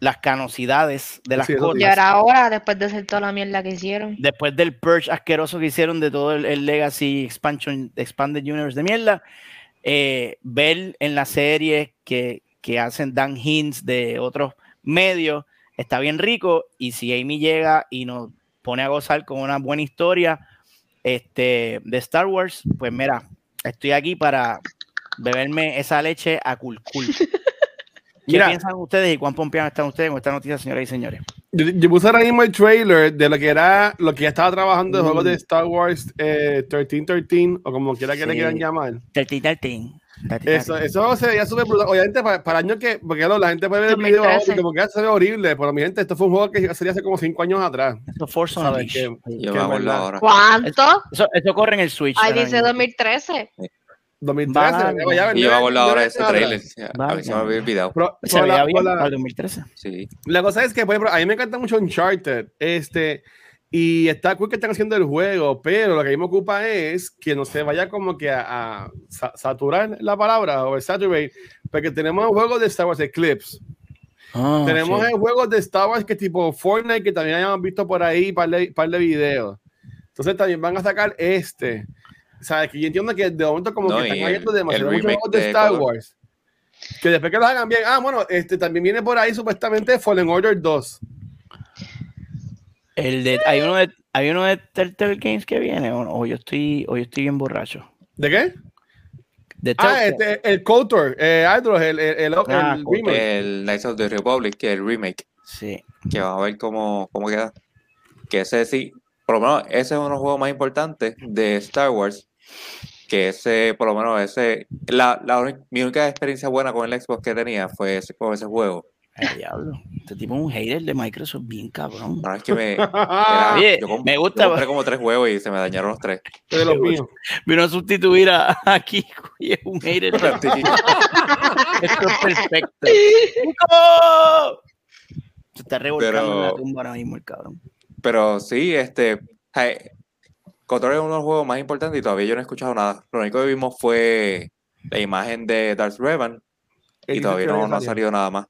las canosidades de las cosas. Y ahora, después de hacer toda la mierda que hicieron. Después del purge asqueroso que hicieron de todo el, Legacy Expansion, Expanded Universe de mierda, eh, ver en la serie que, que hacen Dan Hints de otros medios está bien rico. Y si Amy llega y nos pone a gozar con una buena historia este, de Star Wars, pues mira, estoy aquí para beberme esa leche a cool, cool. ¿Qué piensan ustedes y cuán pompeados están ustedes con esta noticia, señoras y señores? Yo, puse ahora mismo el trailer de lo que era lo que ya estaba trabajando de juegos de mm. Star Wars eh, 1313 o como quiera que le quieran llamar. 1313. Eso, eso se veía súper brutal. Obviamente, para, para años que, porque la gente puede ver el video ahora y como que se ve horrible, pero mi gente, esto fue un juego que sería hace como 5 años atrás. Eso Forza ¿Cuánto? Eso, eso, corre en el Switch. Ahí dice 2013. 2013. Ya, yo a la hora de ese trailer. A ver si me había olvidado. se veía bien para 2013. Sí. La cosa es que, pues, a mí me encanta mucho Uncharted. Este, y está cool que están haciendo el juego, pero lo que a mí me ocupa es que no se vaya como que a, saturar la palabra o saturate, porque tenemos juegos de Star Wars Eclipse. Ah, tenemos el juegos de Star Wars que tipo Fortnite, que también hayamos visto por ahí, par de, par de videos. Entonces también van a sacar este. O sea, que yo entiendo que de momento como que están cayendo demasiado muchos juegos de Star Wars. Que después que los hagan bien. Ah, bueno, este también viene por ahí supuestamente Fallen Order 2. El de, hay uno de hay uno de Telltale Games que viene o, yo estoy o yo estoy bien borracho. ¿De qué? De ah, este, el Cotor, eh, el, el, el, ah, el, remake. El Knights of the Republic, que es el remake. Sí. Que vamos a ver cómo, cómo queda. Que ese sí, por lo menos ese es uno de los juegos más importantes de Star Wars que ese, por lo menos ese, la, la mi única experiencia buena con el Xbox que tenía fue ese, con ese juego. diablo, este tipo es un hater de Microsoft bien cabrón. No, es que me, me gusta. Yo compré como tres juegos y se me dañaron los tres. De los míos. Vino a sustituir a, aquí y es un hater. Esto es perfecto. Se está revolcando en la tumba ahora mismo el cabrón. Pero sí, este, Control es uno de los juegos más importantes y todavía yo no he escuchado nada. Lo único que vimos fue la imagen de Darth Revan y todavía no, ha salido nada más.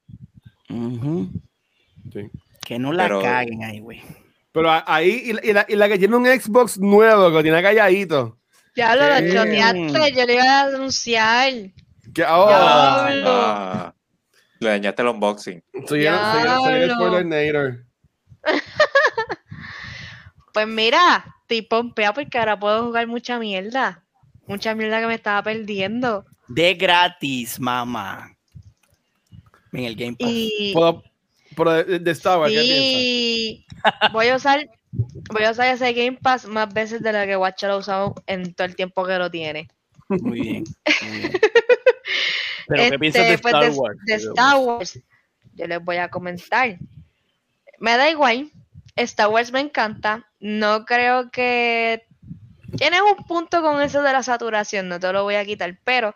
Que no la caguen ahí, güey. Pero ahí, y la, y, la, que tiene un Xbox nuevo, que tiene calladito. Ya lo choteaste, yo le iba a denunciar. ¿Qué? Oh. Ah, le dañaste el unboxing. Soy, soy, el spoiler Pues mira, estoy pompea porque ahora puedo jugar mucha mierda. Mucha mierda que me estaba perdiendo. De gratis, mamá. En el Game Pass. Y... de, Star Wars, y... voy a usar voy a usar ese Game Pass más veces de lo que Watch lo ha usado en todo el tiempo que lo tiene. Muy bien. Pero ¿qué piensas de este, pues, Star Wars? De Star Wars, yo les voy a comentar. Me da igual. Star Wars me encanta no creo que tienes un punto con eso de la saturación, no te lo voy a quitar, pero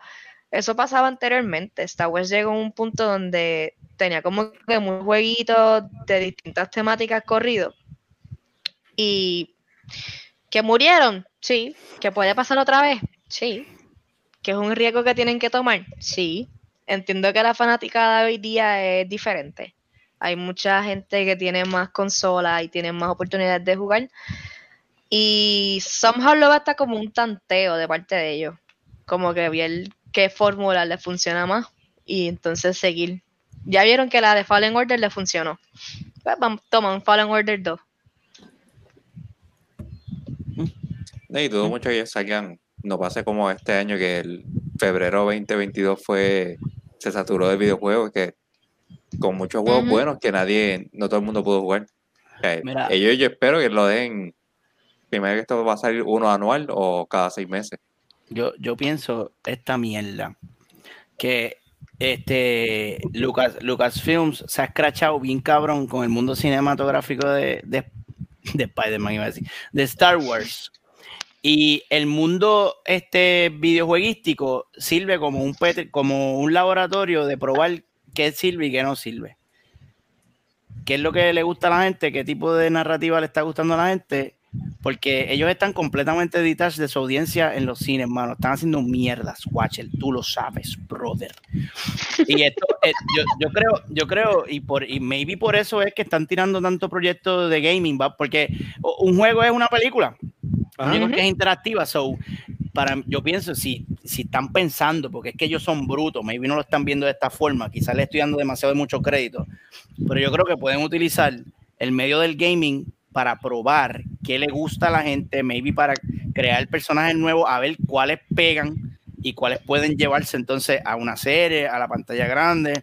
eso pasaba anteriormente. Star Wars llegó a un punto donde tenía como que muchos jueguitos de distintas temáticas corridos. Y que murieron, sí. Que puede pasar otra vez, sí. Que es un riesgo que tienen que tomar, sí. Entiendo que la fanática de hoy día es diferente. Hay mucha gente que tiene más consolas y tiene más oportunidades de jugar. Y somehow lo va a estar como un tanteo de parte de ellos. Como que ver qué fórmula le funciona más y entonces seguir. Ya vieron que la de Fallen Order le funcionó. Pues vamos, toman Fallen Order 2. Y dudo mucho que salgan, no pase como este año que el febrero 2022 fue, se saturó de videojuegos, que con muchos juegos buenos que nadie, no todo el mundo pudo jugar. ellos yo espero que lo den, primero que esto va a salir uno anual o cada seis meses. Yo, yo pienso esta mierda, que este Lucas, Lucasfilms se ha escrachado bien cabrón con el mundo cinematográfico de, de, de Spider-Man, iba a decir, de Star Wars. Y el mundo este videojueguístico sirve como un, como un laboratorio de probar qué sirve y qué no sirve. ¿Qué es lo que le gusta a la gente? ¿Qué tipo de narrativa le está gustando a la gente? Porque ellos están completamente editados de su audiencia en los cines, hermano. Están haciendo mierdas, Watcher. Tú lo sabes, brother. Y esto, eh, yo, creo, yo creo, y por y maybe por eso es que están tirando tanto proyecto de gaming, ¿va? Porque un juego es una película que es interactiva, so, para, yo pienso, si, si están pensando, porque es que ellos son brutos, maybe no lo están viendo de esta forma, quizás le estoy dando demasiado de mucho crédito, pero yo creo que pueden utilizar el medio del gaming para probar qué le gusta a la gente, maybe para crear personajes nuevos, a ver cuáles pegan y cuáles pueden llevarse entonces a una serie, a la pantalla grande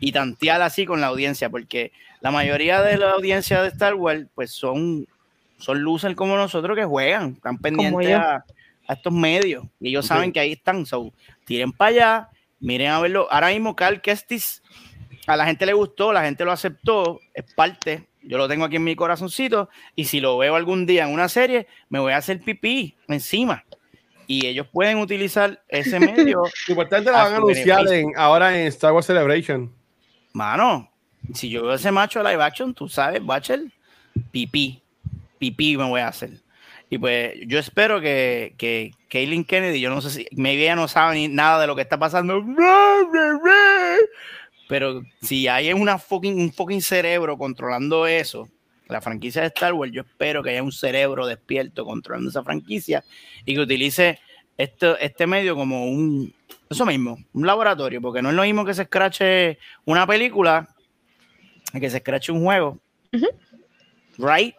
y tantear así con la audiencia, porque la mayoría de la audiencia de Star Wars pues son son losers como nosotros que juegan, están pendientes a, estos medios y ellos saben que ahí están. So, tiren para allá, miren a verlo. Ahora mismo, Carl Kestis, a la gente le gustó, la gente lo aceptó, es parte. Yo lo tengo aquí en mi corazoncito y si lo veo algún día en una serie, me voy a hacer pipí encima. Y ellos pueden utilizar ese medio. Importante lo van a anunciar ahora en Star Wars Celebration. Mano, si yo veo ese macho live action, tú sabes, Bachel, pipí pipí me voy a hacer. Y pues yo espero que, que Kaylin Kennedy, yo no sé si, maybe ella no sabe ni nada de lo que está pasando. Pero si hay una fucking, un fucking cerebro controlando eso, la franquicia de Star Wars, yo espero que haya un cerebro despierto controlando esa franquicia y que utilice este, este medio como un, eso mismo, un laboratorio, porque no es lo mismo que se escrache una película que se escrache un juego. Right?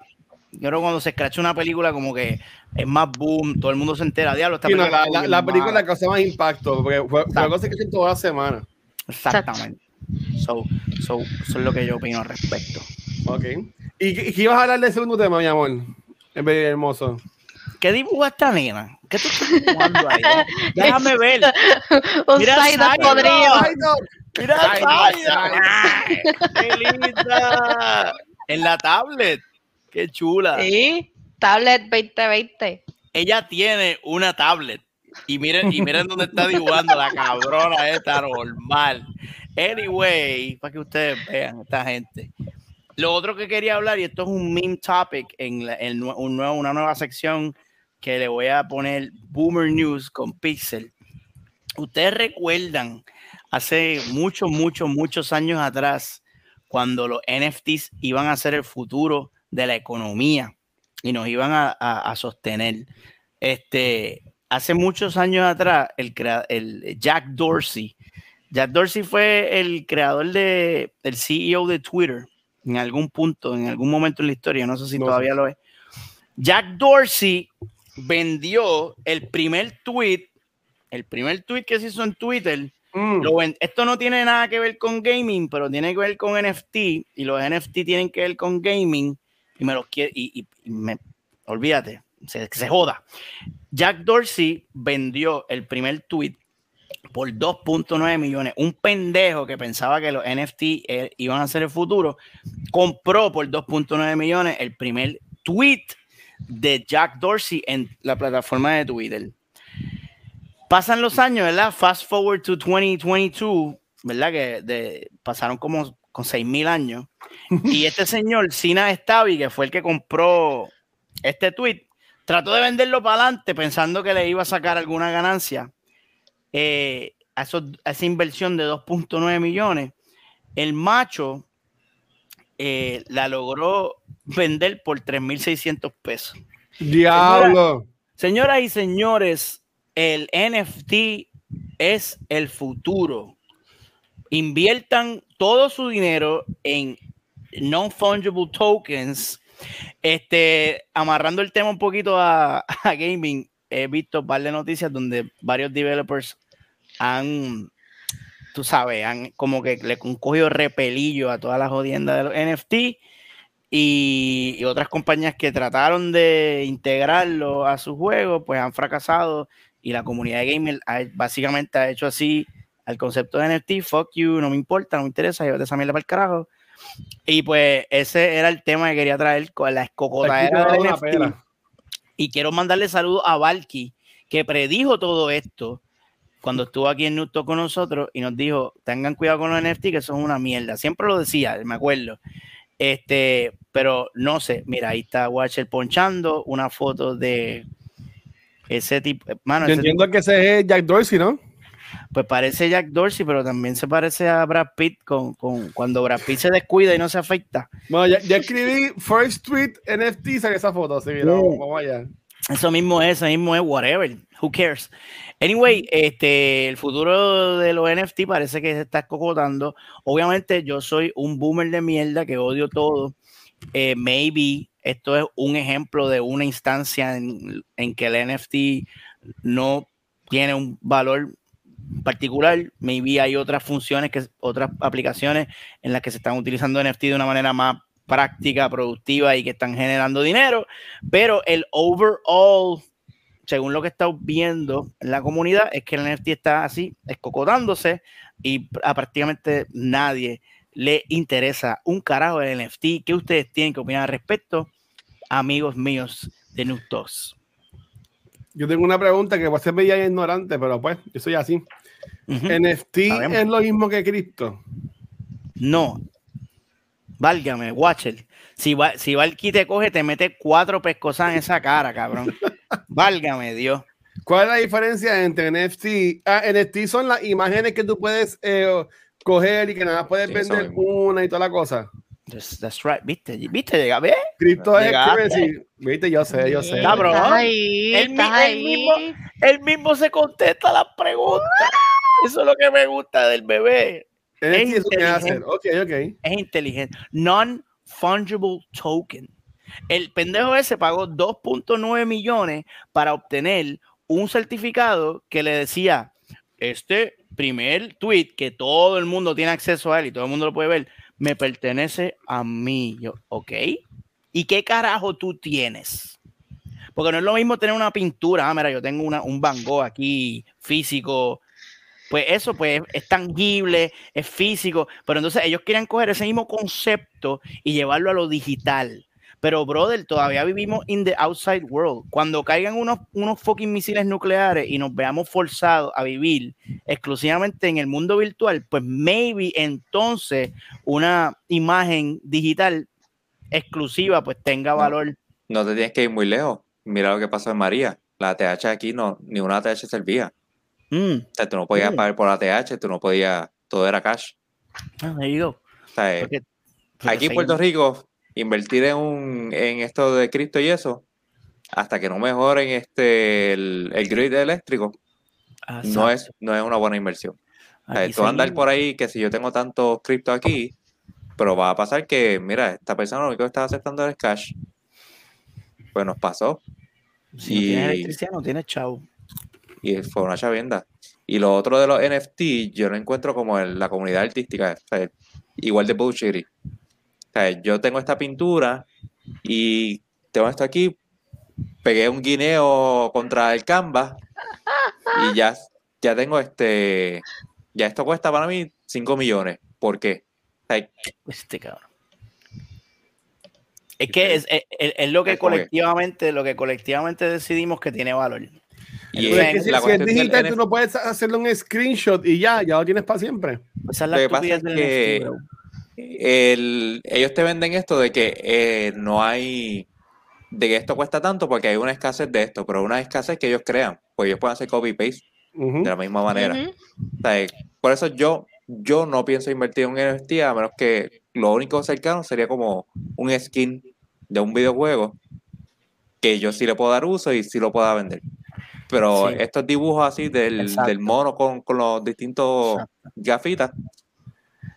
Yo creo que cuando se escracha una película como que es más boom, todo el mundo se entera, diablo, esta película la, la, película causa más impacto, porque fue, fue algo que se toda la semana. Exactamente. So, so, eso es lo que yo opino al respecto. Ok. ¿Y qué, ibas a hablar del segundo tema, mi amor? En vez de hermoso. ¿Qué dibuja esta nena? ¿Qué tú estás dibujando ahí? Déjame ver. Un Mira podrido. Mira ¡Qué linda! En la tablet. Qué chula. Sí, tablet 2020. Ella tiene una tablet. Y miren, y miren dónde está dibujando la cabrona esta normal. Anyway, para que ustedes vean esta gente. Lo otro que quería hablar, y esto es un meme topic en, un nuevo, una nueva sección que le voy a poner Boomer News con Pixel. Ustedes recuerdan hace muchos, muchos, muchos años atrás, cuando los NFTs iban a ser el futuro de la economía y nos iban a, sostener. Este, hace muchos años atrás, el, el Jack Dorsey, Jack Dorsey fue el creador de, el CEO de Twitter en algún punto, en algún momento en la historia, no sé si todavía lo es. Jack Dorsey vendió el primer tweet, el primer tweet que se hizo en Twitter. Mm. esto no tiene nada que ver con gaming, pero tiene que ver con NFT y los NFT tienen que ver con gaming y me y, olvídate, se, joda. Jack Dorsey vendió el primer tweet por 2.9 millones. Un pendejo que pensaba que los NFT eh, iban a ser el futuro, compró por 2.9 millones el primer tweet de Jack Dorsey en la plataforma de Twitter. Pasan los años, ¿verdad? Fast forward to 2022 ¿verdad? Que pasaron como con 6.000 años. Y este señor, Sina Stavi, que fue el que compró este tweet, trató de venderlo para adelante pensando que le iba a sacar alguna ganancia eh, a, esa inversión de 2.9 millones. El macho eh, la logró vender por 3.600 pesos. Diablo. señoras y señores, el NFT es el futuro. Inviertan todo su dinero en non-fungible tokens. Este, amarrando el tema un poquito a, gaming, he visto un par de noticias donde varios developers han, tú sabes, han como que le han cogido repelillo a todas las jodiendas de los NFT y, y, otras compañías que trataron de integrarlo a su juego, pues han fracasado y la comunidad de gamers básicamente ha hecho así al concepto de NFT, fuck you, no me importa, no me interesa, llévate esa mierda para el carajo. Y pues ese era el tema que quería traer con la escocotadera de NFT. Y quiero mandarle saludos a Valky, que predijo todo esto cuando estuvo aquí en Nuto con nosotros y nos dijo, tengan cuidado con los NFT, que son una mierda. Siempre lo decía, me acuerdo. Este, pero no sé, mira, ahí está Watcher ponchando una foto de ese tipo. Mano, Yo entiendo que ese es Jack Dorsey, ¿no? Pues parece Jack Dorsey, pero también se parece a Brad Pitt con, cuando Brad Pitt se descuida y no se afecta. Bueno, ya, escribí First Tweet NFT, saqué esa foto, así que vamos allá. Eso mismo es, eso mismo es, whatever, who cares. Anyway, este, el futuro de los NFT parece que se está cocotando. Obviamente yo soy un boomer de mierda que odio todo. Eh, maybe esto es un ejemplo de una instancia en, en que el NFT no tiene un valor particular, maybe hay otras funciones, que, otras aplicaciones en las que se están utilizando NFT de una manera más práctica, productiva y que están generando dinero, pero el overall, según lo que estamos viendo en la comunidad, es que el NFT está así, escocotándose y a prácticamente nadie le interesa un carajo el NFT. ¿Qué ustedes tienen que opinar al respecto, amigos míos de Nutos? Yo tengo una pregunta que va a ser media ignorante, pero pues yo soy así. ¿NFT es lo mismo que cripto? No. Válgame, Watcher. Si, va, si Valky te coge, te mete cuatro pescosas en esa cara, cabrón. Válgame, Dios. ¿Cuál es la diferencia entre NFT? Ah, NFT son las imágenes que tú puedes eh, coger y que nada puedes vender una y toda la cosa. That's, right, viste, viste, llega, ¿ves? Cripto es currency, viste, yo sé, yo sé. Cabrón, ahí, él, Mismo, él mismo se contesta las preguntas. Eso es lo que me gusta del bebé. Es, inteligente. Okay, okay. es inteligente. Non-fungible token. El pendejo ese pagó 2.9 millones para obtener un certificado que le decía, este primer tweet que todo el mundo tiene acceso a él y todo el mundo lo puede ver, me pertenece a mí. Yo, ok. ¿Y qué carajo tú tienes? Porque no es lo mismo tener una pintura. Ah, mira, yo tengo una, un Van Gogh aquí físico. Pues eso pues es tangible, es físico. Pero entonces ellos quieren coger ese mismo concepto y llevarlo a lo digital. Pero, brother, todavía vivimos in the outside world. Cuando caigan unos, unos fucking misiles nucleares y nos veamos forzados a vivir exclusivamente en el mundo virtual, pues maybe entonces una imagen digital exclusiva pues tenga valor. No te tienes que ir muy lejos. Mira lo que pasó en María. La ATH aquí no, ni una ATH servía. Mm. O sea, tú no podías mm. pagar por ATH, tú no podías, todo era cash. Ah, ahí O sea, aquí en Puerto Rico invertir en, un, en esto de cripto y eso, hasta que no mejoren este, el, el grid eléctrico, no es, no es una buena inversión. tú andar por ahí que si yo tengo tanto cripto aquí, pero va a pasar que, mira, esta persona lo único que está aceptando es cash. Pues nos pasó. Si y, no tienes electricidad, no tienes chau. Y fue una chavienda. Y lo otro de los NFT, yo lo encuentro como en la comunidad artística, igual de bullshit yo tengo esta pintura y tengo esto aquí, pegué un guineo contra el canvas y ya, ya tengo este, ya esto cuesta para mí 5 millones. ¿Por qué? este cabrón. Es que es, lo que colectivamente, lo que colectivamente decidimos que tiene valor. Y es, si, es digital, tú no puedes hacerle un screenshot y ya, ya lo tienes para siempre. Esa es la lo que pasa es que el, ellos te venden esto de que eh, no hay, de que esto cuesta tanto porque hay una escasez de esto, pero una escasez que ellos crean, pues ellos pueden hacer copy-paste de la misma manera. por eso yo, yo no pienso invertir en un NFT a menos que lo único cercano sería como un skin de un videojuego que yo sí le puedo dar uso y sí lo pueda vender. Pero estos dibujos así del, mono con, los distintos gafitas,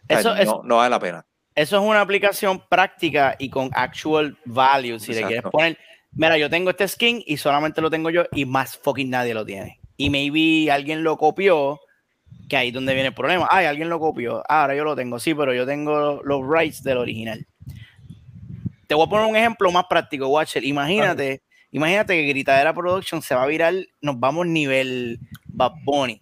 eso, no, vale la pena. Eso es una aplicación práctica y con actual value. Si le quieres poner, mira, yo tengo este skin y solamente lo tengo yo y más fucking nadie lo tiene. Y maybe alguien lo copió, que ahí es donde viene el problema. Ay, alguien lo copió. ahora yo lo tengo, sí, pero yo tengo los rights del original. Te voy a poner un ejemplo más práctico, Watcher. Imagínate, imagínate que Gritadera Production se va a virar, nos vamos nivel Bad Bunny.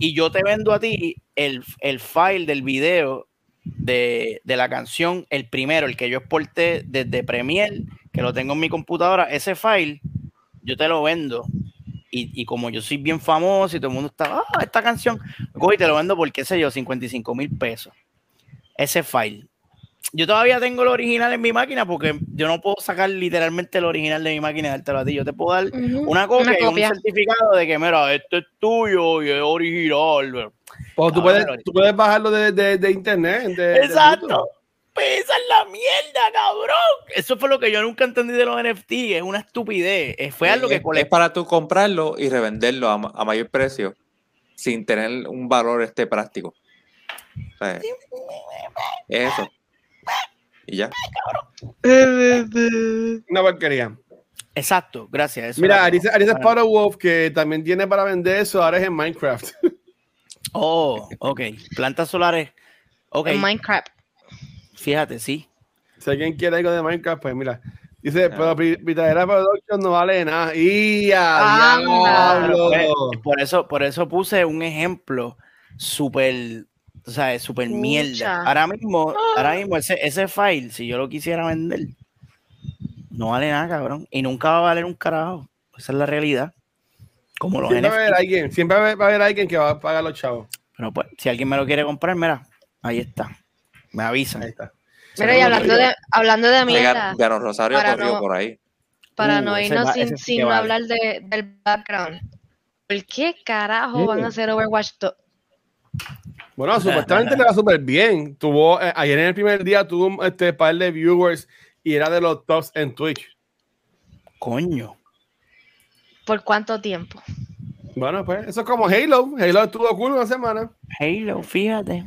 Y, yo te vendo a ti el, el file del video de, de, la canción, el primero, el que yo exporté desde Premiere, que lo tengo en mi computadora, ese file, yo te lo vendo. Y, y como yo soy bien famoso y todo el mundo está, ah, esta canción, cojo y te lo vendo por, qué sé yo, 55 mil pesos. Ese file yo todavía tengo el original en mi máquina porque yo no puedo sacar literalmente el original de mi máquina y dártelo a ti. Yo te puedo dar una, copia y un certificado de que, mira, este es tuyo y es original. Pues tú, puedes, tú puedes bajarlo de, de, de internet. Exacto. pues esa es la mierda, cabrón. Eso fue lo que yo nunca entendí de los NFT. Es una estupidez. Fue algo que es, para tú comprarlo y revenderlo a, a, mayor precio sin tener un valor este práctico. eso. Y ya. Una porquería. Exacto, gracias. Mira, Arisa, Arisa Wolf, que también tiene para vender eso, ahora es en Minecraft. Oh, ok. Plantas solares. Okay. En Minecraft. Fíjate, sí. Si alguien quiere algo de Minecraft, pues mira. Dice, pero Pitadera Production no vale nada. ¡Y ah, pues, por, eso, por eso puse un ejemplo súper o sea, es súper mierda. Ahora mismo, ahora mismo ese, ese file, si yo lo quisiera vender, no vale nada, cabrón. Y nunca va a valer un carajo. Esa es la realidad. Como los siempre, va a haber alguien, siempre va a haber alguien que va a pagar los chavos. Pero pues, si alguien me lo quiere comprar, mira, ahí está. Me avisan. Ahí está. Mira, y hablando de, hablando de mierda. Rosario corrió por ahí. Para uh, no irnos sin, sin hablar de, del background. ¿Por qué carajo van a hacer Overwatch 2? Bueno, supuestamente le va súper bien. Tuvo, eh, ayer en el primer día tuvo este par de viewers y era de los tops en Twitch. Coño. ¿Por cuánto tiempo? Bueno, pues eso es como Halo. Halo estuvo cool una semana. Halo, fíjate.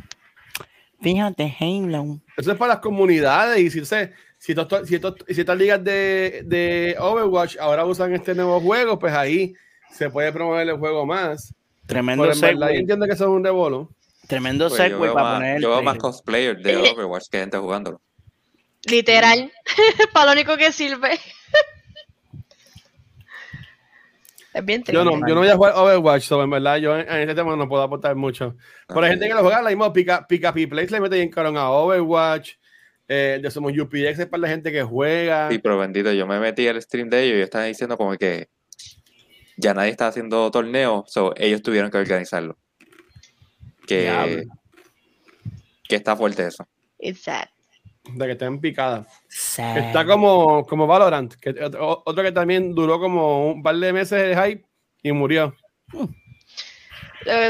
Fíjate, Halo. Eso es para las comunidades y si, sé, si, si, si estas ligas de, de Overwatch ahora usan este nuevo juego, pues ahí se puede promover el juego más. Tremendo segue. entiendo que eso es un rebolo. Tremendo pues segue para poner. Yo veo más cosplayers de Overwatch que gente jugándolo. Literal. para lo único que sirve. es bien triste. Yo no, yo no voy a jugar Overwatch, so, en verdad, yo en, este tema no puedo aportar mucho. Pero hay gente que lo juega, la misma Pica, Pica Place le mete bien caro a Overwatch. Eh, de Somos UPX es para la gente que juega. Sí, pero bendito, yo me metí al stream de ellos y están diciendo como que ya nadie está haciendo torneos, so ellos tuvieron que organizarlo. Que, que está fuerte eso. Exacto. De que estén picadas. Está como, como Valorant, que, otro que también duró como un par de meses de hype y murió.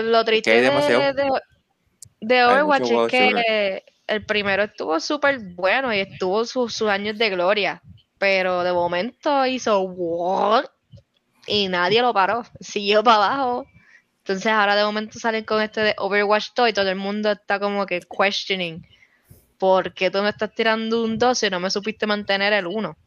Lo, triste de, de, Overwatch es que el primero estuvo súper bueno y estuvo sus años de gloria, pero de momento hizo what y nadie lo paró, siguió para abajo. Entonces ahora de momento salen con este de Overwatch 2 y todo el mundo está como que questioning. ¿Por qué tú me estás tirando un 2 y no me supiste mantener el 1?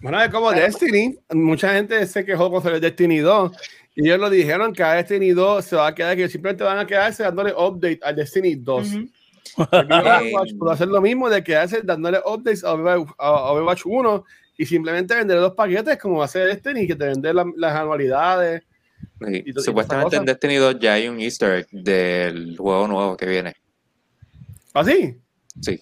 Bueno, es como Destiny. Mucha gente se quejó con el Destiny 2 y ellos lo dijeron que a Destiny 2 se va a quedar, que simplemente van a quedarse dándole update al Destiny 2. Overwatch puede hacer lo mismo de quedarse dándole updates a Overwatch 1 y simplemente vender dos paquetes como va a ser Destiny, que te vende las anualidades. Y, supuestamente en Destiny 2 ya hay un easter egg del juego nuevo que viene. ¿Ah, sí? Sí.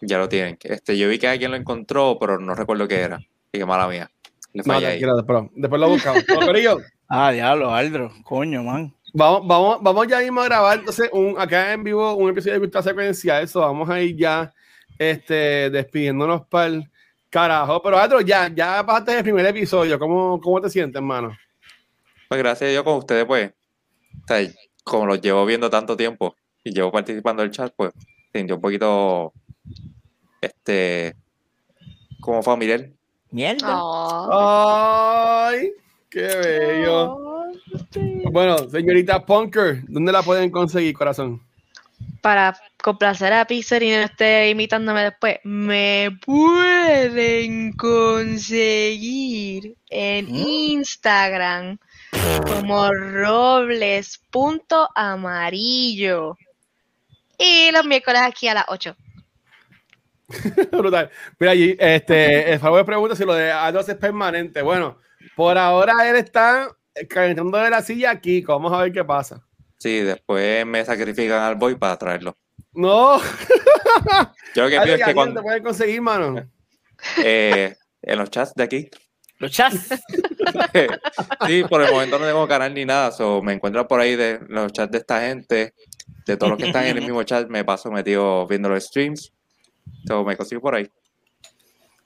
Ya lo tienen. Este, yo vi que alguien lo encontró, pero no recuerdo qué era. Y qué mala mía. no, después, después lo buscamos. ah, diablo, Aldro, coño, man. Vamos, vamos, vamos ya mismo a grabar entonces un, acá en vivo un episodio de Cultura Secuencia. Eso, vamos a ir ya este, despidiéndonos para el carajo. Pero Aldro, ya, ya pasaste el primer episodio. ¿Cómo, cómo te sientes, hermano? Pues gracias a Dios con ustedes, pues. como los llevo viendo tanto tiempo y llevo participando en el chat, pues sentí un poquito este como familiar. Mierda. Ay, qué bello. Bueno, señorita Punker, ¿dónde la pueden conseguir, corazón? Para complacer a Pixar y no esté imitándome después, me pueden conseguir en ¿Mm? Instagram como robles.amarillo. Y los miércoles aquí a las 8. Brutal. Mira, allí, este, el favor pregunta si lo de A2 es permanente. Bueno, por ahora él está calentando de la silla aquí. Vamos a ver qué pasa. Sí, después me sacrifican al boy para traerlo. No. Yo que pido es que cuando. te pueden conseguir, mano? Eh, en los chats de aquí. ¿Los chats? sí, por el momento no tengo canal ni nada. So, me encuentro por ahí de los chats de esta gente. De todos los que están en el mismo chat, me paso metido viendo los streams. So, me consigo por ahí.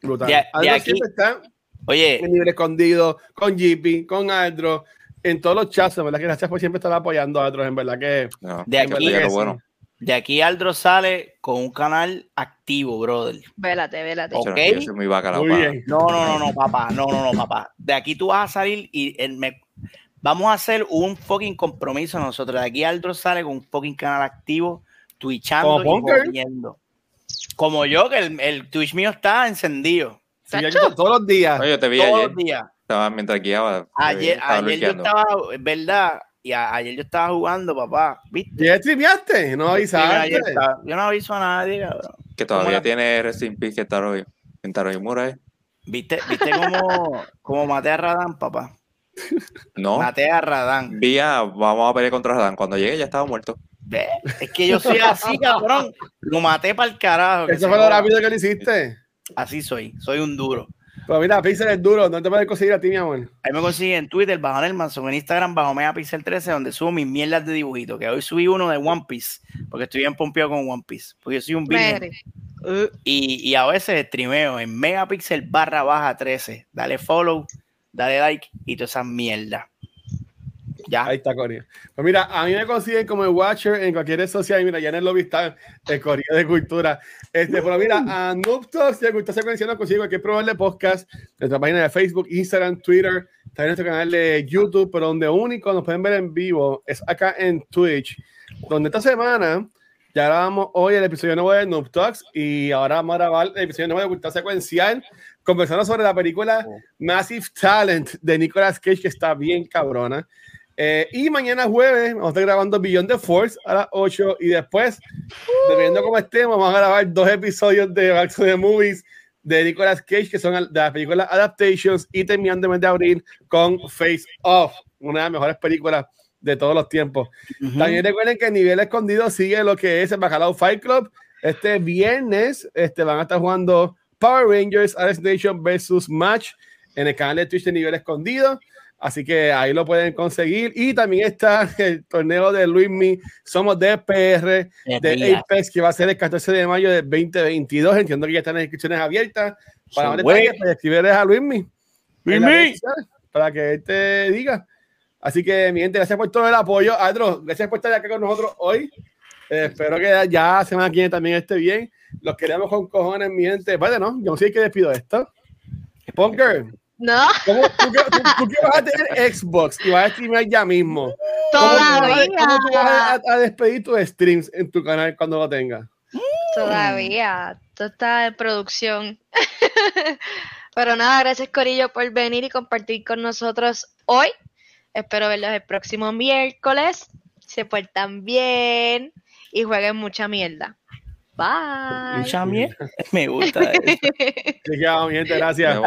Brutal. De, aquí, está Oye. En nivel escondido, con JP, con Aldro, en todos los chats, ¿verdad? Que gracias por siempre estar apoyando a otros, en verdad que. de, aquí, bueno. De aquí Aldro sale con un canal activo, brother. Vélate, vélate. Ok. muy, bien. No, no, no, no, papá. No, no, no, papá. De aquí tú vas a salir y me, vamos a hacer un fucking compromiso nosotros. De aquí Aldro sale con un fucking canal activo, twitchando y viendo. Como yo, que el, el Twitch mío está encendido todos los días. Oye, te vi todos ayer. los días. Estaba mientras guiaba. Ayer, ayer yo estaba, es verdad, y ayer yo estaba jugando, papá. ¿Viste? ¿Ya streameaste? No avisaste. yo no aviso a nadie, cabrón. Que todavía tiene Resin Peace que está hoy. En Taro Mura, ¿eh? ¿Viste, ¿Viste cómo, cómo maté a Radán, papá? No. Maté a Radán. Vía, vamos a pelear contra Radán. Cuando llegue ya estaba muerto. Es que yo soy así, cabrón. Lo maté para el carajo. Eso fue lo rápido que lo hiciste. Así soy, soy un duro. Pero mira, Pixel es duro, ¿dónde te puedes conseguir a ti, mi amor? Ahí me consigue en Twitter, bajo Nelmanson, en Instagram, bajo Pixel 13, donde subo mis mierdas de dibujito, que hoy subí uno de One Piece, porque estoy bien pompeado con One Piece, porque yo soy un virgen. Y, y, a veces streameo en Megapixel barra baja 13. Dale follow, dale like y todas esas mierdas. Ya. Ahí está Corea. Pues mira, a mí me consiguen como el Watcher en cualquier red social. Mira, ya en el lobby está el Corea de Cultura. Este, pero mira, a Noob Talks, si gusta secuencia, nos consigue cualquier programa de podcast, nuestra página de Facebook, Instagram, Twitter, también nuestro canal de YouTube, pero donde único nos pueden ver en vivo es acá en Twitch, donde esta semana ya grabamos hoy el episodio nuevo de Noob Talks y ahora vamos a grabar el episodio nuevo de Cultura Secuencial, conversando sobre la película oh. Massive Talent de Nicolas Cage, que está bien cabrona. Eh, y mañana jueves vamos a estar grabando Beyond the Force a las 8 y después, dependiendo cómo estemos, vamos a grabar dos episodios de Back to the Movies de Nicolas Cage, que son de las películas Adaptations, y terminando el mes de abril con Face Off, una de las mejores películas de todos los tiempos. También recuerden que el nivel escondido sigue lo que es el Bacalao Fight Club. Este viernes este, van a estar jugando Power Rangers Alex Nation versus Match en el canal de Twitch de nivel escondido. Así que ahí lo pueden conseguir. Y también está el torneo de Luismi. Somos DPR de Apex, que va a ser el 14 de mayo de 2022. Entiendo que ya están las inscripciones abiertas. Para más detalles, escribirles a Luismi. Luismi. Para que él te diga. Así que, mi gente, gracias por todo el apoyo. Adro, gracias por estar acá con nosotros hoy. Eh, espero que ya semana que también esté bien. Los queremos con cojones, mi gente. Vale, ¿no? Yo no sé qué despido esto. Punker. No. ¿Cómo, tú, tú, vas a tener Xbox y vas a streamar ya mismo. Todavía. ¿Cómo tú vas a, despedir tus streams en tu canal cuando lo tengas? Todavía. Todo está en producción. Pero nada, gracias Corillo por venir y compartir con nosotros hoy. Espero verlos el próximo miércoles. Se portan bien y jueguen mucha mierda. Bye. Mucha mierda. Me gusta. Eso. gente, gracias.